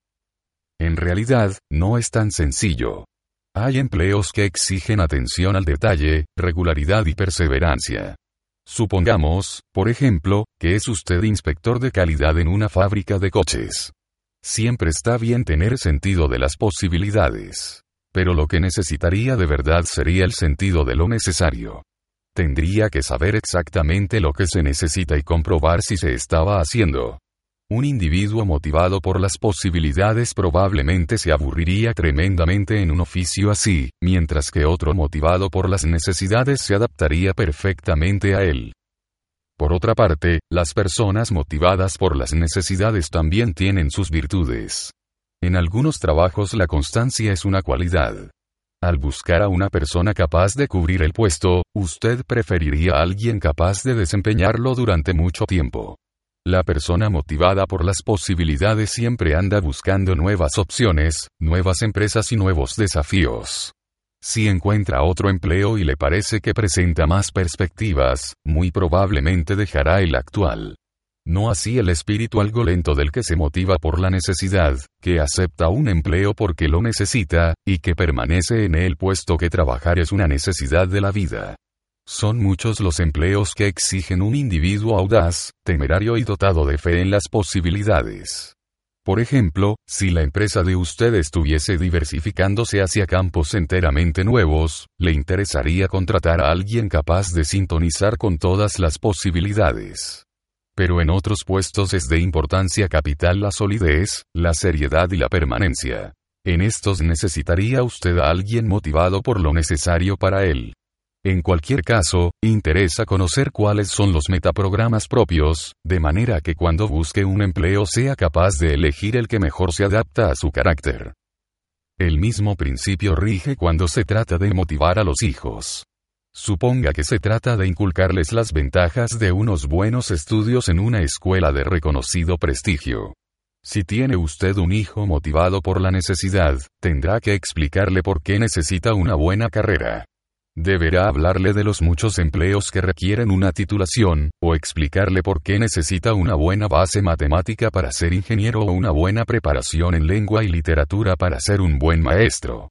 En realidad, no es tan sencillo. Hay empleos que exigen atención al detalle, regularidad y perseverancia. Supongamos, por ejemplo, que es usted inspector de calidad en una fábrica de coches. Siempre está bien tener sentido de las posibilidades. Pero lo que necesitaría de verdad sería el sentido de lo necesario. Tendría que saber exactamente lo que se necesita y comprobar si se estaba haciendo. Un individuo motivado por las posibilidades probablemente se aburriría tremendamente en un oficio así, mientras que otro motivado por las necesidades se adaptaría perfectamente a él. Por otra parte, las personas motivadas por las necesidades también tienen sus virtudes. En algunos trabajos la constancia es una cualidad. Al buscar a una persona capaz de cubrir el puesto, usted preferiría a alguien capaz de desempeñarlo durante mucho tiempo. La persona motivada por las posibilidades siempre anda buscando nuevas opciones, nuevas empresas y nuevos desafíos. Si encuentra otro empleo y le parece que presenta más perspectivas, muy probablemente dejará el actual. No así el espíritu algo lento del que se motiva por la necesidad, que acepta un empleo porque lo necesita, y que permanece en él puesto que trabajar es una necesidad de la vida. Son muchos los empleos que exigen un individuo audaz, temerario y dotado de fe en las posibilidades. Por ejemplo, si la empresa de usted estuviese diversificándose hacia campos enteramente nuevos, le interesaría contratar a alguien capaz de sintonizar con todas las posibilidades. Pero en otros puestos es de importancia capital la solidez, la seriedad y la permanencia. En estos necesitaría usted a alguien motivado por lo necesario para él. En cualquier caso, interesa conocer cuáles son los metaprogramas propios, de manera que cuando busque un empleo sea capaz de elegir el que mejor se adapta a su carácter. El mismo principio rige cuando se trata de motivar a los hijos. Suponga que se trata de inculcarles las ventajas de unos buenos estudios en una escuela de reconocido prestigio. Si tiene usted un hijo motivado por la necesidad, tendrá que explicarle por qué necesita una buena carrera. Deberá hablarle de los muchos empleos que requieren una titulación, o explicarle por qué necesita una buena base matemática para ser ingeniero o una buena preparación en lengua y literatura para ser un buen maestro.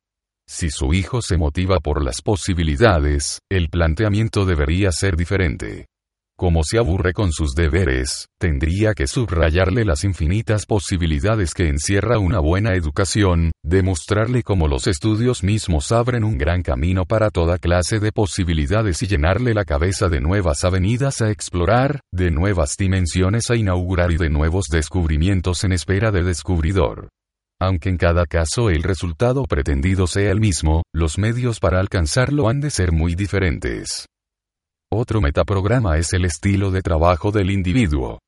Si su hijo se motiva por las posibilidades, el planteamiento debería ser diferente. Como se aburre con sus deberes, tendría que subrayarle las infinitas posibilidades que encierra una buena educación, demostrarle cómo los estudios mismos abren un gran camino para toda clase de posibilidades y llenarle la cabeza de nuevas avenidas a explorar, de nuevas dimensiones a inaugurar y de nuevos descubrimientos en espera de descubridor. Aunque en cada caso el resultado pretendido sea el mismo, los medios para alcanzarlo han de ser muy diferentes. Otro metaprograma es el estilo de trabajo del individuo.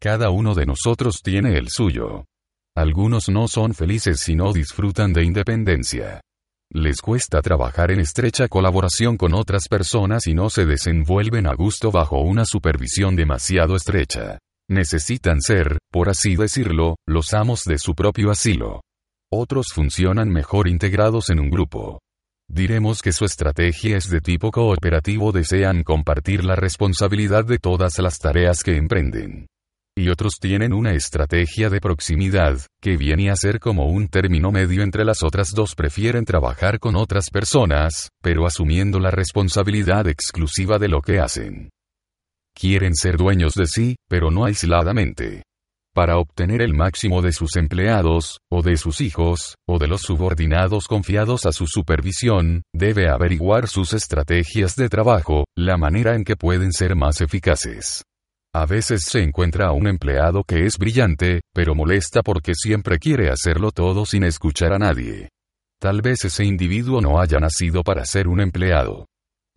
Cada uno de nosotros tiene el suyo. Algunos no son felices si no disfrutan de independencia. Les cuesta trabajar en estrecha colaboración con otras personas y no se desenvuelven a gusto bajo una supervisión demasiado estrecha. Necesitan ser, por así decirlo, los amos de su propio asilo. Otros funcionan mejor integrados en un grupo. Diremos que su estrategia es de tipo cooperativo, desean compartir la responsabilidad de todas las tareas que emprenden. Y otros tienen una estrategia de proximidad, que viene a ser como un término medio entre las otras dos, prefieren trabajar con otras personas, pero asumiendo la responsabilidad exclusiva de lo que hacen. Quieren ser dueños de sí, pero no aisladamente para obtener el máximo de sus empleados, o de sus hijos, o de los subordinados confiados a su supervisión, debe averiguar sus estrategias de trabajo, la manera en que pueden ser más eficaces. A veces se encuentra a un empleado que es brillante, pero molesta porque siempre quiere hacerlo todo sin escuchar a nadie. Tal vez ese individuo no haya nacido para ser un empleado.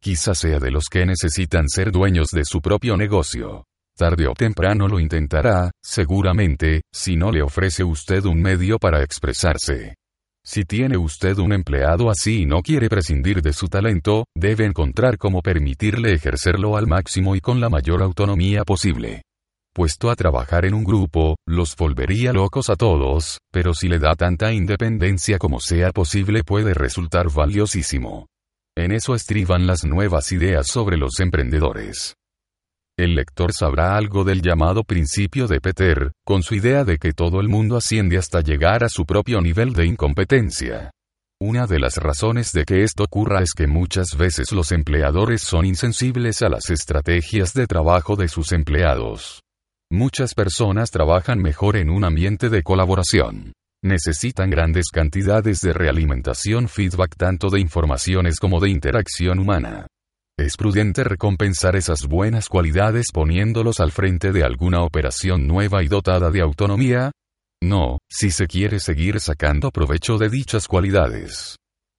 Quizá sea de los que necesitan ser dueños de su propio negocio. Tarde o temprano lo intentará, seguramente, si no le ofrece usted un medio para expresarse. Si tiene usted un empleado así y no quiere prescindir de su talento, debe encontrar cómo permitirle ejercerlo al máximo y con la mayor autonomía posible. Puesto a trabajar en un grupo, los volvería locos a todos, pero si le da tanta independencia como sea posible puede resultar valiosísimo. En eso estriban las nuevas ideas sobre los emprendedores. El lector sabrá algo del llamado principio de Peter, con su idea de que todo el mundo asciende hasta llegar a su propio nivel de incompetencia. Una de las razones de que esto ocurra es que muchas veces los empleadores son insensibles a las estrategias de trabajo de sus empleados. Muchas personas trabajan mejor en un ambiente de colaboración. Necesitan grandes cantidades de realimentación feedback tanto de informaciones como de interacción humana. Es prudente recompensar esas buenas cualidades poniéndolos al frente de alguna operación nueva y dotada de autonomía, no, si se quiere seguir sacando provecho de dichas cualidades.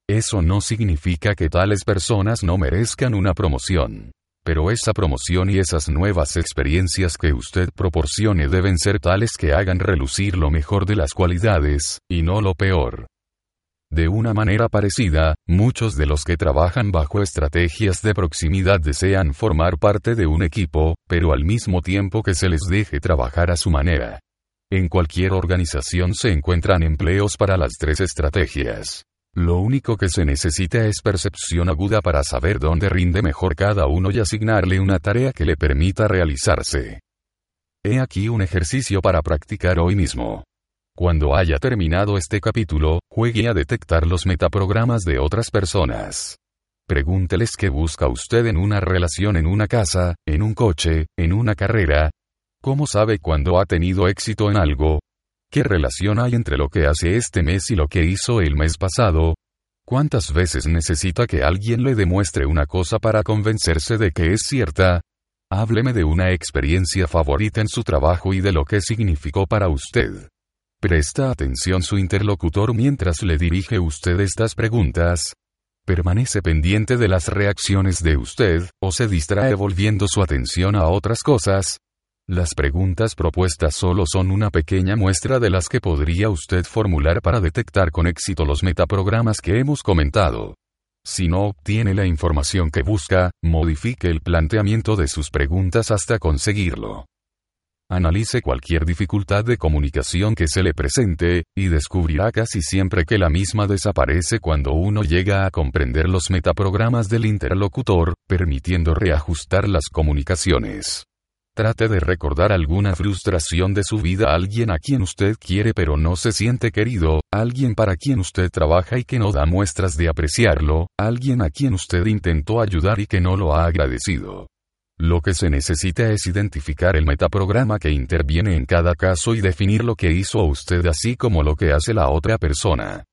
Eso no significa que tales personas no merezcan una promoción. Pero esa promoción y esas nuevas experiencias que usted proporcione deben ser tales que hagan relucir lo mejor de las cualidades, y no lo peor. De una manera parecida, muchos de los que trabajan bajo estrategias de proximidad desean formar parte de un equipo, pero al mismo tiempo que se les deje trabajar a su manera. En cualquier organización se encuentran empleos para las tres estrategias. Lo único que se necesita es percepción aguda para saber dónde rinde mejor cada uno y asignarle una tarea que le permita realizarse. He aquí un ejercicio para practicar hoy mismo. Cuando haya terminado este capítulo, juegue a detectar los metaprogramas de otras personas. Pregúnteles qué busca usted en una relación en una casa, en un coche, en una carrera, ¿Cómo sabe cuándo ha tenido éxito en algo? ¿Qué relación hay entre lo que hace este mes y lo que hizo el mes pasado? ¿Cuántas veces necesita que alguien le demuestre una cosa para convencerse de que es cierta? Hábleme de una experiencia favorita en su trabajo y de lo que significó para usted. Presta atención su interlocutor mientras le dirige usted estas preguntas. Permanece pendiente de las reacciones de usted, o se distrae volviendo su atención a otras cosas, las preguntas propuestas solo son una pequeña muestra de las que podría usted formular para detectar con éxito los metaprogramas que hemos comentado. Si no obtiene la información que busca, modifique el planteamiento de sus preguntas hasta conseguirlo. Analice cualquier dificultad de comunicación que se le presente, y descubrirá casi siempre que la misma desaparece cuando uno llega a comprender los metaprogramas del interlocutor, permitiendo reajustar las comunicaciones. Trate de recordar alguna frustración de su vida a alguien a quien usted quiere pero no se siente querido, alguien para quien usted trabaja y que no da muestras de apreciarlo, alguien a quien usted intentó ayudar y que no lo ha agradecido. Lo que se necesita es identificar el metaprograma que interviene en cada caso y definir lo que hizo usted así como lo que hace la otra persona.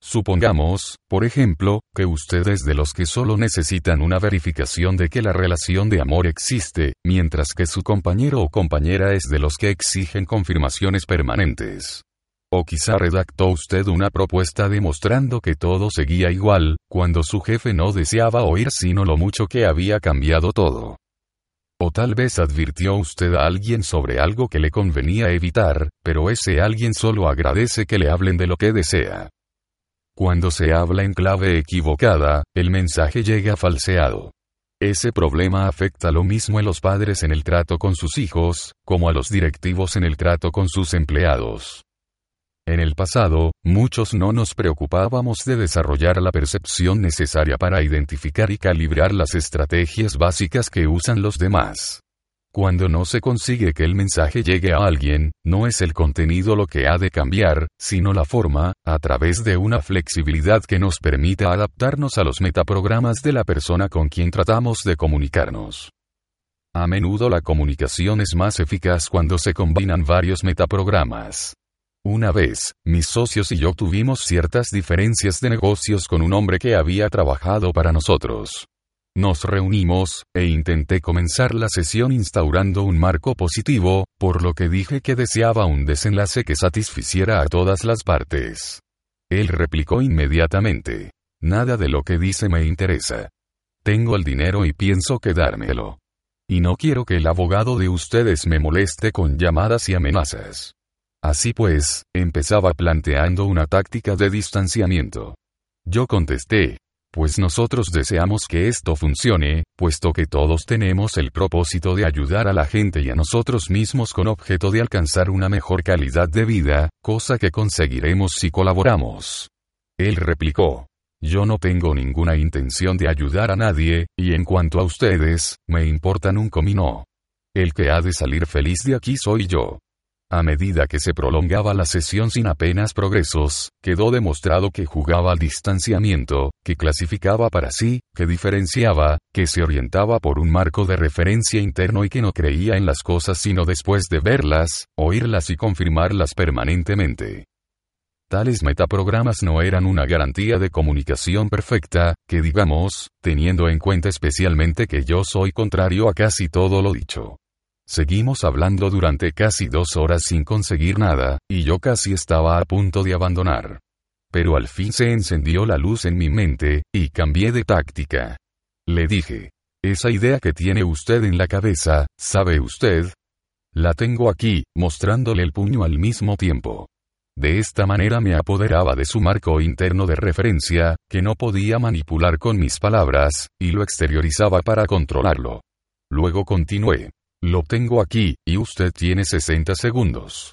Supongamos, por ejemplo, que ustedes de los que solo necesitan una verificación de que la relación de amor existe, mientras que su compañero o compañera es de los que exigen confirmaciones permanentes. O quizá redactó usted una propuesta demostrando que todo seguía igual, cuando su jefe no deseaba oír sino lo mucho que había cambiado todo. O tal vez advirtió usted a alguien sobre algo que le convenía evitar, pero ese alguien solo agradece que le hablen de lo que desea. Cuando se habla en clave equivocada, el mensaje llega falseado. Ese problema afecta lo mismo a los padres en el trato con sus hijos, como a los directivos en el trato con sus empleados. En el pasado, muchos no nos preocupábamos de desarrollar la percepción necesaria para identificar y calibrar las estrategias básicas que usan los demás. Cuando no se consigue que el mensaje llegue a alguien, no es el contenido lo que ha de cambiar, sino la forma, a través de una flexibilidad que nos permita adaptarnos a los metaprogramas de la persona con quien tratamos de comunicarnos. A menudo la comunicación es más eficaz cuando se combinan varios metaprogramas. Una vez, mis socios y yo tuvimos ciertas diferencias de negocios con un hombre que había trabajado para nosotros. Nos reunimos, e intenté comenzar la sesión instaurando un marco positivo, por lo que dije que deseaba un desenlace que satisficiera a todas las partes. Él replicó inmediatamente. Nada de lo que dice me interesa. Tengo el dinero y pienso quedármelo. Y no quiero que el abogado de ustedes me moleste con llamadas y amenazas. Así pues, empezaba planteando una táctica de distanciamiento. Yo contesté, pues nosotros deseamos que esto funcione, puesto que todos tenemos el propósito de ayudar a la gente y a nosotros mismos con objeto de alcanzar una mejor calidad de vida, cosa que conseguiremos si colaboramos. Él replicó. Yo no tengo ninguna intención de ayudar a nadie, y en cuanto a ustedes, me importan un comino. El que ha de salir feliz de aquí soy yo. A medida que se prolongaba la sesión sin apenas progresos, quedó demostrado que jugaba al distanciamiento, que clasificaba para sí, que diferenciaba, que se orientaba por un marco de referencia interno y que no creía en las cosas sino después de verlas, oírlas y confirmarlas permanentemente. Tales metaprogramas no eran una garantía de comunicación perfecta, que digamos, teniendo en cuenta especialmente que yo soy contrario a casi todo lo dicho. Seguimos hablando durante casi dos horas sin conseguir nada, y yo casi estaba a punto de abandonar. Pero al fin se encendió la luz en mi mente, y cambié de táctica. Le dije, esa idea que tiene usted en la cabeza, ¿sabe usted? La tengo aquí, mostrándole el puño al mismo tiempo. De esta manera me apoderaba de su marco interno de referencia, que no podía manipular con mis palabras, y lo exteriorizaba para controlarlo. Luego continué. Lo tengo aquí, y usted tiene 60 segundos.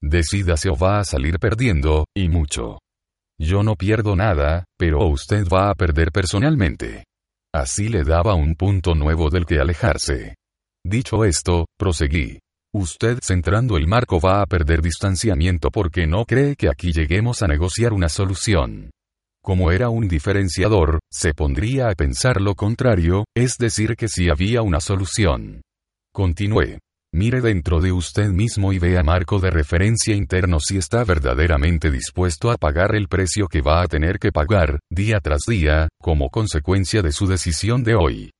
Decídase o va a salir perdiendo, y mucho. Yo no pierdo nada, pero usted va a perder personalmente. Así le daba un punto nuevo del que alejarse. Dicho esto, proseguí. Usted centrando el marco va a perder distanciamiento porque no cree que aquí lleguemos a negociar una solución. Como era un diferenciador, se pondría a pensar lo contrario, es decir que si había una solución. Continué. Mire dentro de usted mismo y vea marco de referencia interno si está verdaderamente dispuesto a pagar el precio que va a tener que pagar, día tras día, como consecuencia de su decisión de hoy.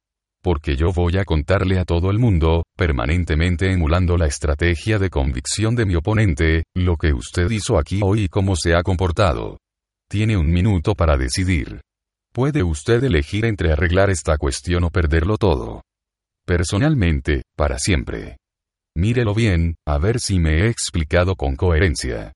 Porque yo voy a contarle a todo el mundo, permanentemente emulando la estrategia de convicción de mi oponente, lo que usted hizo aquí hoy y cómo se ha comportado. Tiene un minuto para decidir. Puede usted elegir entre arreglar esta cuestión o perderlo todo personalmente, para siempre. Mírelo bien, a ver si me he explicado con coherencia.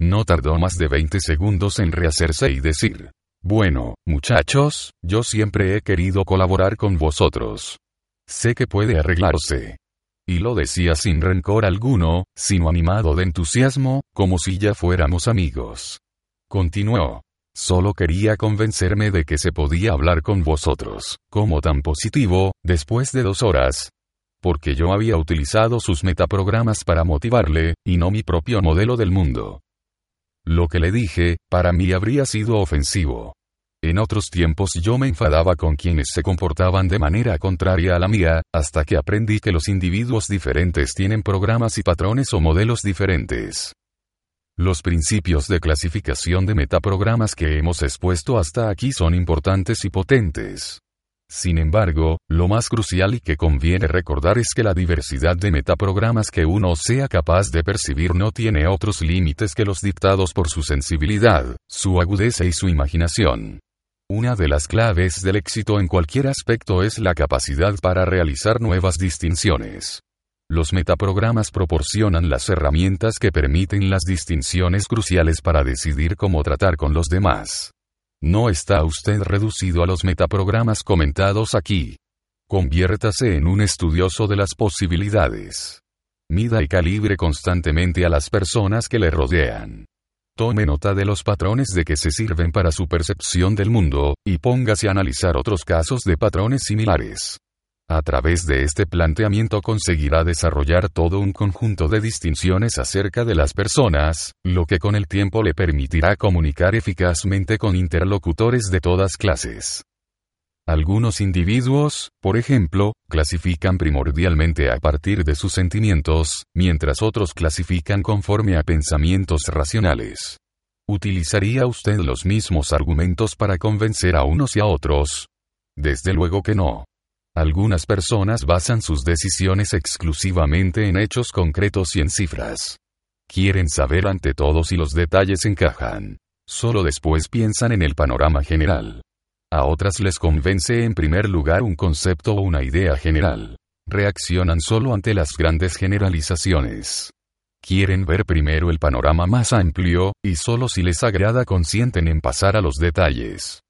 No tardó más de 20 segundos en rehacerse y decir, bueno, muchachos, yo siempre he querido colaborar con vosotros. Sé que puede arreglarse. Y lo decía sin rencor alguno, sino animado de entusiasmo, como si ya fuéramos amigos. Continuó. Solo quería convencerme de que se podía hablar con vosotros, como tan positivo, después de dos horas. Porque yo había utilizado sus metaprogramas para motivarle, y no mi propio modelo del mundo. Lo que le dije, para mí habría sido ofensivo. En otros tiempos yo me enfadaba con quienes se comportaban de manera contraria a la mía, hasta que aprendí que los individuos diferentes tienen programas y patrones o modelos diferentes. Los principios de clasificación de metaprogramas que hemos expuesto hasta aquí son importantes y potentes. Sin embargo, lo más crucial y que conviene recordar es que la diversidad de metaprogramas que uno sea capaz de percibir no tiene otros límites que los dictados por su sensibilidad, su agudeza y su imaginación. Una de las claves del éxito en cualquier aspecto es la capacidad para realizar nuevas distinciones. Los metaprogramas proporcionan las herramientas que permiten las distinciones cruciales para decidir cómo tratar con los demás. No está usted reducido a los metaprogramas comentados aquí. Conviértase en un estudioso de las posibilidades. Mida y calibre constantemente a las personas que le rodean. Tome nota de los patrones de que se sirven para su percepción del mundo, y póngase a analizar otros casos de patrones similares. A través de este planteamiento conseguirá desarrollar todo un conjunto de distinciones acerca de las personas, lo que con el tiempo le permitirá comunicar eficazmente con interlocutores de todas clases. Algunos individuos, por ejemplo, clasifican primordialmente a partir de sus sentimientos, mientras otros clasifican conforme a pensamientos racionales. ¿Utilizaría usted los mismos argumentos para convencer a unos y a otros? Desde luego que no. Algunas personas basan sus decisiones exclusivamente en hechos concretos y en cifras. Quieren saber ante todo si los detalles encajan. Solo después piensan en el panorama general. A otras les convence en primer lugar un concepto o una idea general. Reaccionan solo ante las grandes generalizaciones. Quieren ver primero el panorama más amplio, y solo si les agrada consienten en pasar a los detalles.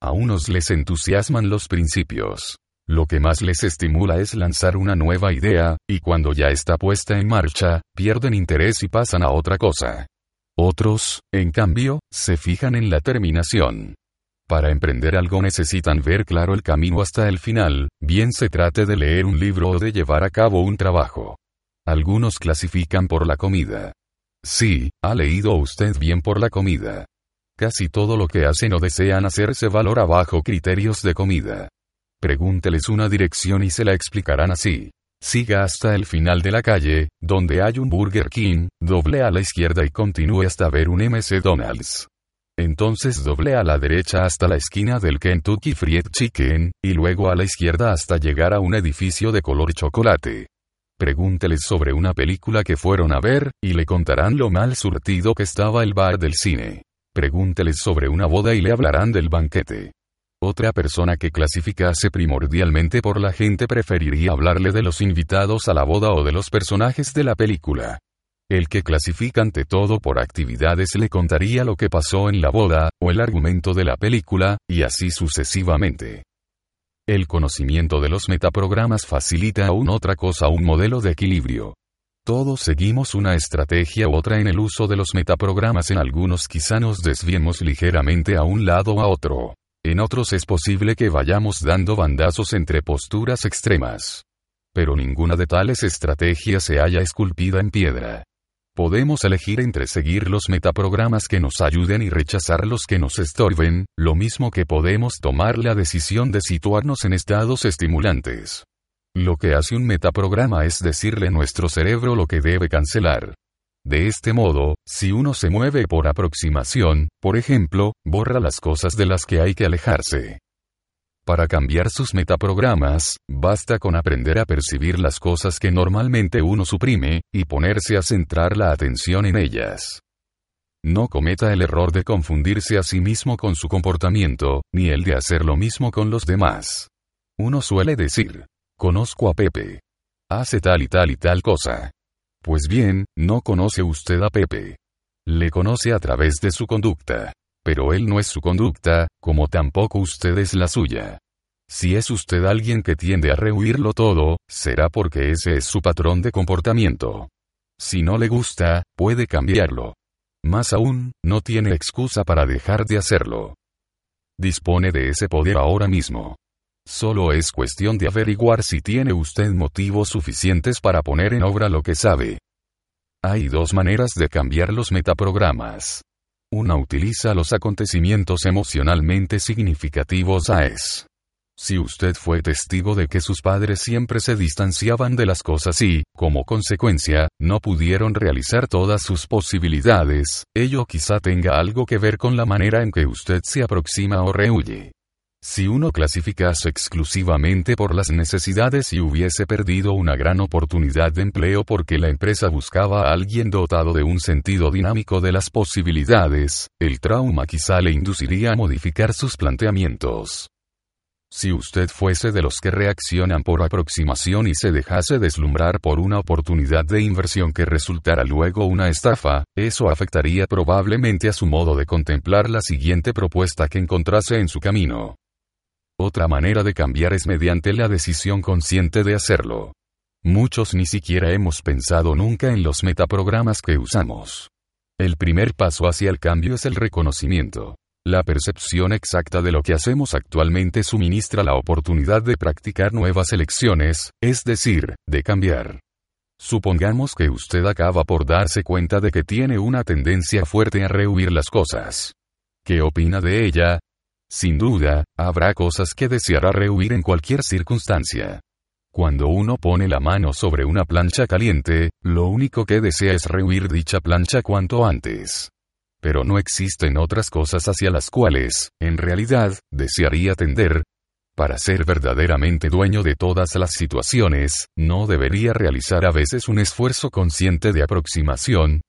A unos les entusiasman los principios. Lo que más les estimula es lanzar una nueva idea, y cuando ya está puesta en marcha, pierden interés y pasan a otra cosa. Otros, en cambio, se fijan en la terminación. Para emprender algo necesitan ver claro el camino hasta el final, bien se trate de leer un libro o de llevar a cabo un trabajo. Algunos clasifican por la comida. Sí, ha leído usted bien por la comida. Casi todo lo que hacen o desean hacer se valora bajo criterios de comida. Pregúnteles una dirección y se la explicarán así. Siga hasta el final de la calle, donde hay un Burger King, doble a la izquierda y continúe hasta ver un MC Donald's. Entonces doble a la derecha hasta la esquina del Kentucky Fried Chicken, y luego a la izquierda hasta llegar a un edificio de color chocolate. Pregúnteles sobre una película que fueron a ver, y le contarán lo mal surtido que estaba el bar del cine. Pregúnteles sobre una boda y le hablarán del banquete. Otra persona que clasificase primordialmente por la gente preferiría hablarle de los invitados a la boda o de los personajes de la película. El que clasifica ante todo por actividades le contaría lo que pasó en la boda, o el argumento de la película, y así sucesivamente. El conocimiento de los metaprogramas facilita aún otra cosa, un modelo de equilibrio. Todos seguimos una estrategia u otra en el uso de los metaprogramas, en algunos quizá nos desviemos ligeramente a un lado o a otro. En otros es posible que vayamos dando bandazos entre posturas extremas. Pero ninguna de tales estrategias se haya esculpida en piedra. Podemos elegir entre seguir los metaprogramas que nos ayuden y rechazar los que nos estorben, lo mismo que podemos tomar la decisión de situarnos en estados estimulantes. Lo que hace un metaprograma es decirle a nuestro cerebro lo que debe cancelar. De este modo, si uno se mueve por aproximación, por ejemplo, borra las cosas de las que hay que alejarse. Para cambiar sus metaprogramas, basta con aprender a percibir las cosas que normalmente uno suprime, y ponerse a centrar la atención en ellas. No cometa el error de confundirse a sí mismo con su comportamiento, ni el de hacer lo mismo con los demás. Uno suele decir, conozco a Pepe. Hace tal y tal y tal cosa. Pues bien, no conoce usted a Pepe. Le conoce a través de su conducta. Pero él no es su conducta, como tampoco usted es la suya. Si es usted alguien que tiende a rehuirlo todo, será porque ese es su patrón de comportamiento. Si no le gusta, puede cambiarlo. Más aún, no tiene excusa para dejar de hacerlo. Dispone de ese poder ahora mismo. Solo es cuestión de averiguar si tiene usted motivos suficientes para poner en obra lo que sabe. Hay dos maneras de cambiar los metaprogramas. Una utiliza los acontecimientos emocionalmente significativos AES. Si usted fue testigo de que sus padres siempre se distanciaban de las cosas y, como consecuencia, no pudieron realizar todas sus posibilidades, ello quizá tenga algo que ver con la manera en que usted se aproxima o rehuye. Si uno clasificase exclusivamente por las necesidades y hubiese perdido una gran oportunidad de empleo porque la empresa buscaba a alguien dotado de un sentido dinámico de las posibilidades, el trauma quizá le induciría a modificar sus planteamientos. Si usted fuese de los que reaccionan por aproximación y se dejase deslumbrar por una oportunidad de inversión que resultara luego una estafa, eso afectaría probablemente a su modo de contemplar la siguiente propuesta que encontrase en su camino. Otra manera de cambiar es mediante la decisión consciente de hacerlo. Muchos ni siquiera hemos pensado nunca en los metaprogramas que usamos. El primer paso hacia el cambio es el reconocimiento. La percepción exacta de lo que hacemos actualmente suministra la oportunidad de practicar nuevas elecciones, es decir, de cambiar. Supongamos que usted acaba por darse cuenta de que tiene una tendencia fuerte a rehuir las cosas. ¿Qué opina de ella? Sin duda, habrá cosas que deseará rehuir en cualquier circunstancia. Cuando uno pone la mano sobre una plancha caliente, lo único que desea es rehuir dicha plancha cuanto antes. Pero no existen otras cosas hacia las cuales, en realidad, desearía tender. Para ser verdaderamente dueño de todas las situaciones, no debería realizar a veces un esfuerzo consciente de aproximación,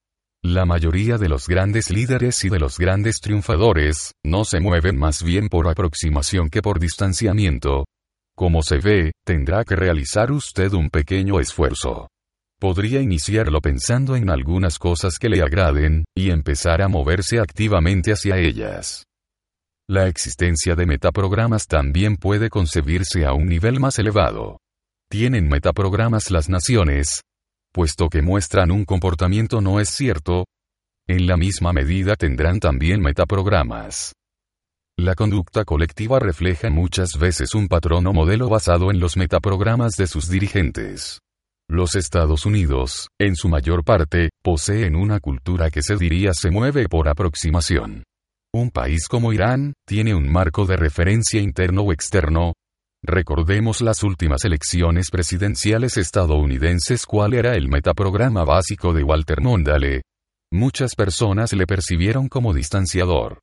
la mayoría de los grandes líderes y de los grandes triunfadores, no se mueven más bien por aproximación que por distanciamiento. Como se ve, tendrá que realizar usted un pequeño esfuerzo. Podría iniciarlo pensando en algunas cosas que le agraden, y empezar a moverse activamente hacia ellas. La existencia de metaprogramas también puede concebirse a un nivel más elevado. Tienen metaprogramas las naciones, puesto que muestran un comportamiento no es cierto, en la misma medida tendrán también metaprogramas. La conducta colectiva refleja muchas veces un patrón o modelo basado en los metaprogramas de sus dirigentes. Los Estados Unidos, en su mayor parte, poseen una cultura que se diría se mueve por aproximación. Un país como Irán, tiene un marco de referencia interno o externo. Recordemos las últimas elecciones presidenciales estadounidenses cuál era el metaprograma básico de Walter Mondale. Muchas personas le percibieron como distanciador.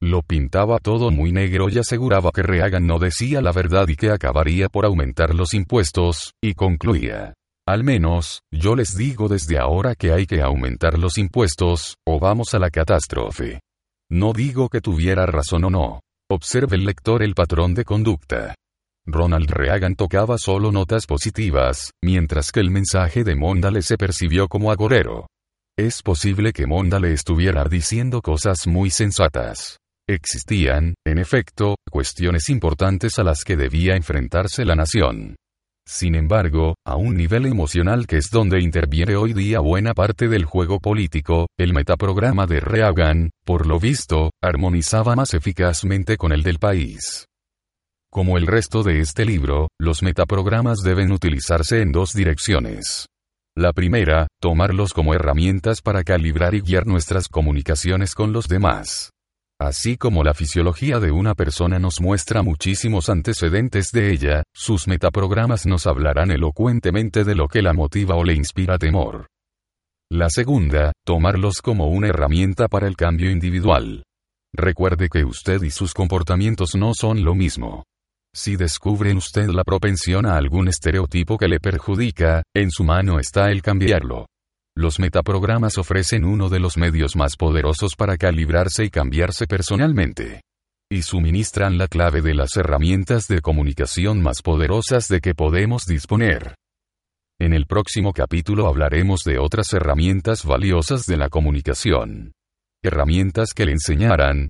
Lo pintaba todo muy negro y aseguraba que Reagan no decía la verdad y que acabaría por aumentar los impuestos, y concluía. Al menos, yo les digo desde ahora que hay que aumentar los impuestos, o vamos a la catástrofe. No digo que tuviera razón o no. Observe el lector el patrón de conducta. Ronald Reagan tocaba solo notas positivas, mientras que el mensaje de Mondale se percibió como agorero. Es posible que Mondale estuviera diciendo cosas muy sensatas. Existían, en efecto, cuestiones importantes a las que debía enfrentarse la nación. Sin embargo, a un nivel emocional que es donde interviene hoy día buena parte del juego político, el metaprograma de Reagan, por lo visto, armonizaba más eficazmente con el del país. Como el resto de este libro, los metaprogramas deben utilizarse en dos direcciones. La primera, tomarlos como herramientas para calibrar y guiar nuestras comunicaciones con los demás. Así como la fisiología de una persona nos muestra muchísimos antecedentes de ella, sus metaprogramas nos hablarán elocuentemente de lo que la motiva o le inspira temor. La segunda, tomarlos como una herramienta para el cambio individual. Recuerde que usted y sus comportamientos no son lo mismo. Si descubre usted la propensión a algún estereotipo que le perjudica, en su mano está el cambiarlo. Los metaprogramas ofrecen uno de los medios más poderosos para calibrarse y cambiarse personalmente. Y suministran la clave de las herramientas de comunicación más poderosas de que podemos disponer. En el próximo capítulo hablaremos de otras herramientas valiosas de la comunicación. Herramientas que le enseñarán,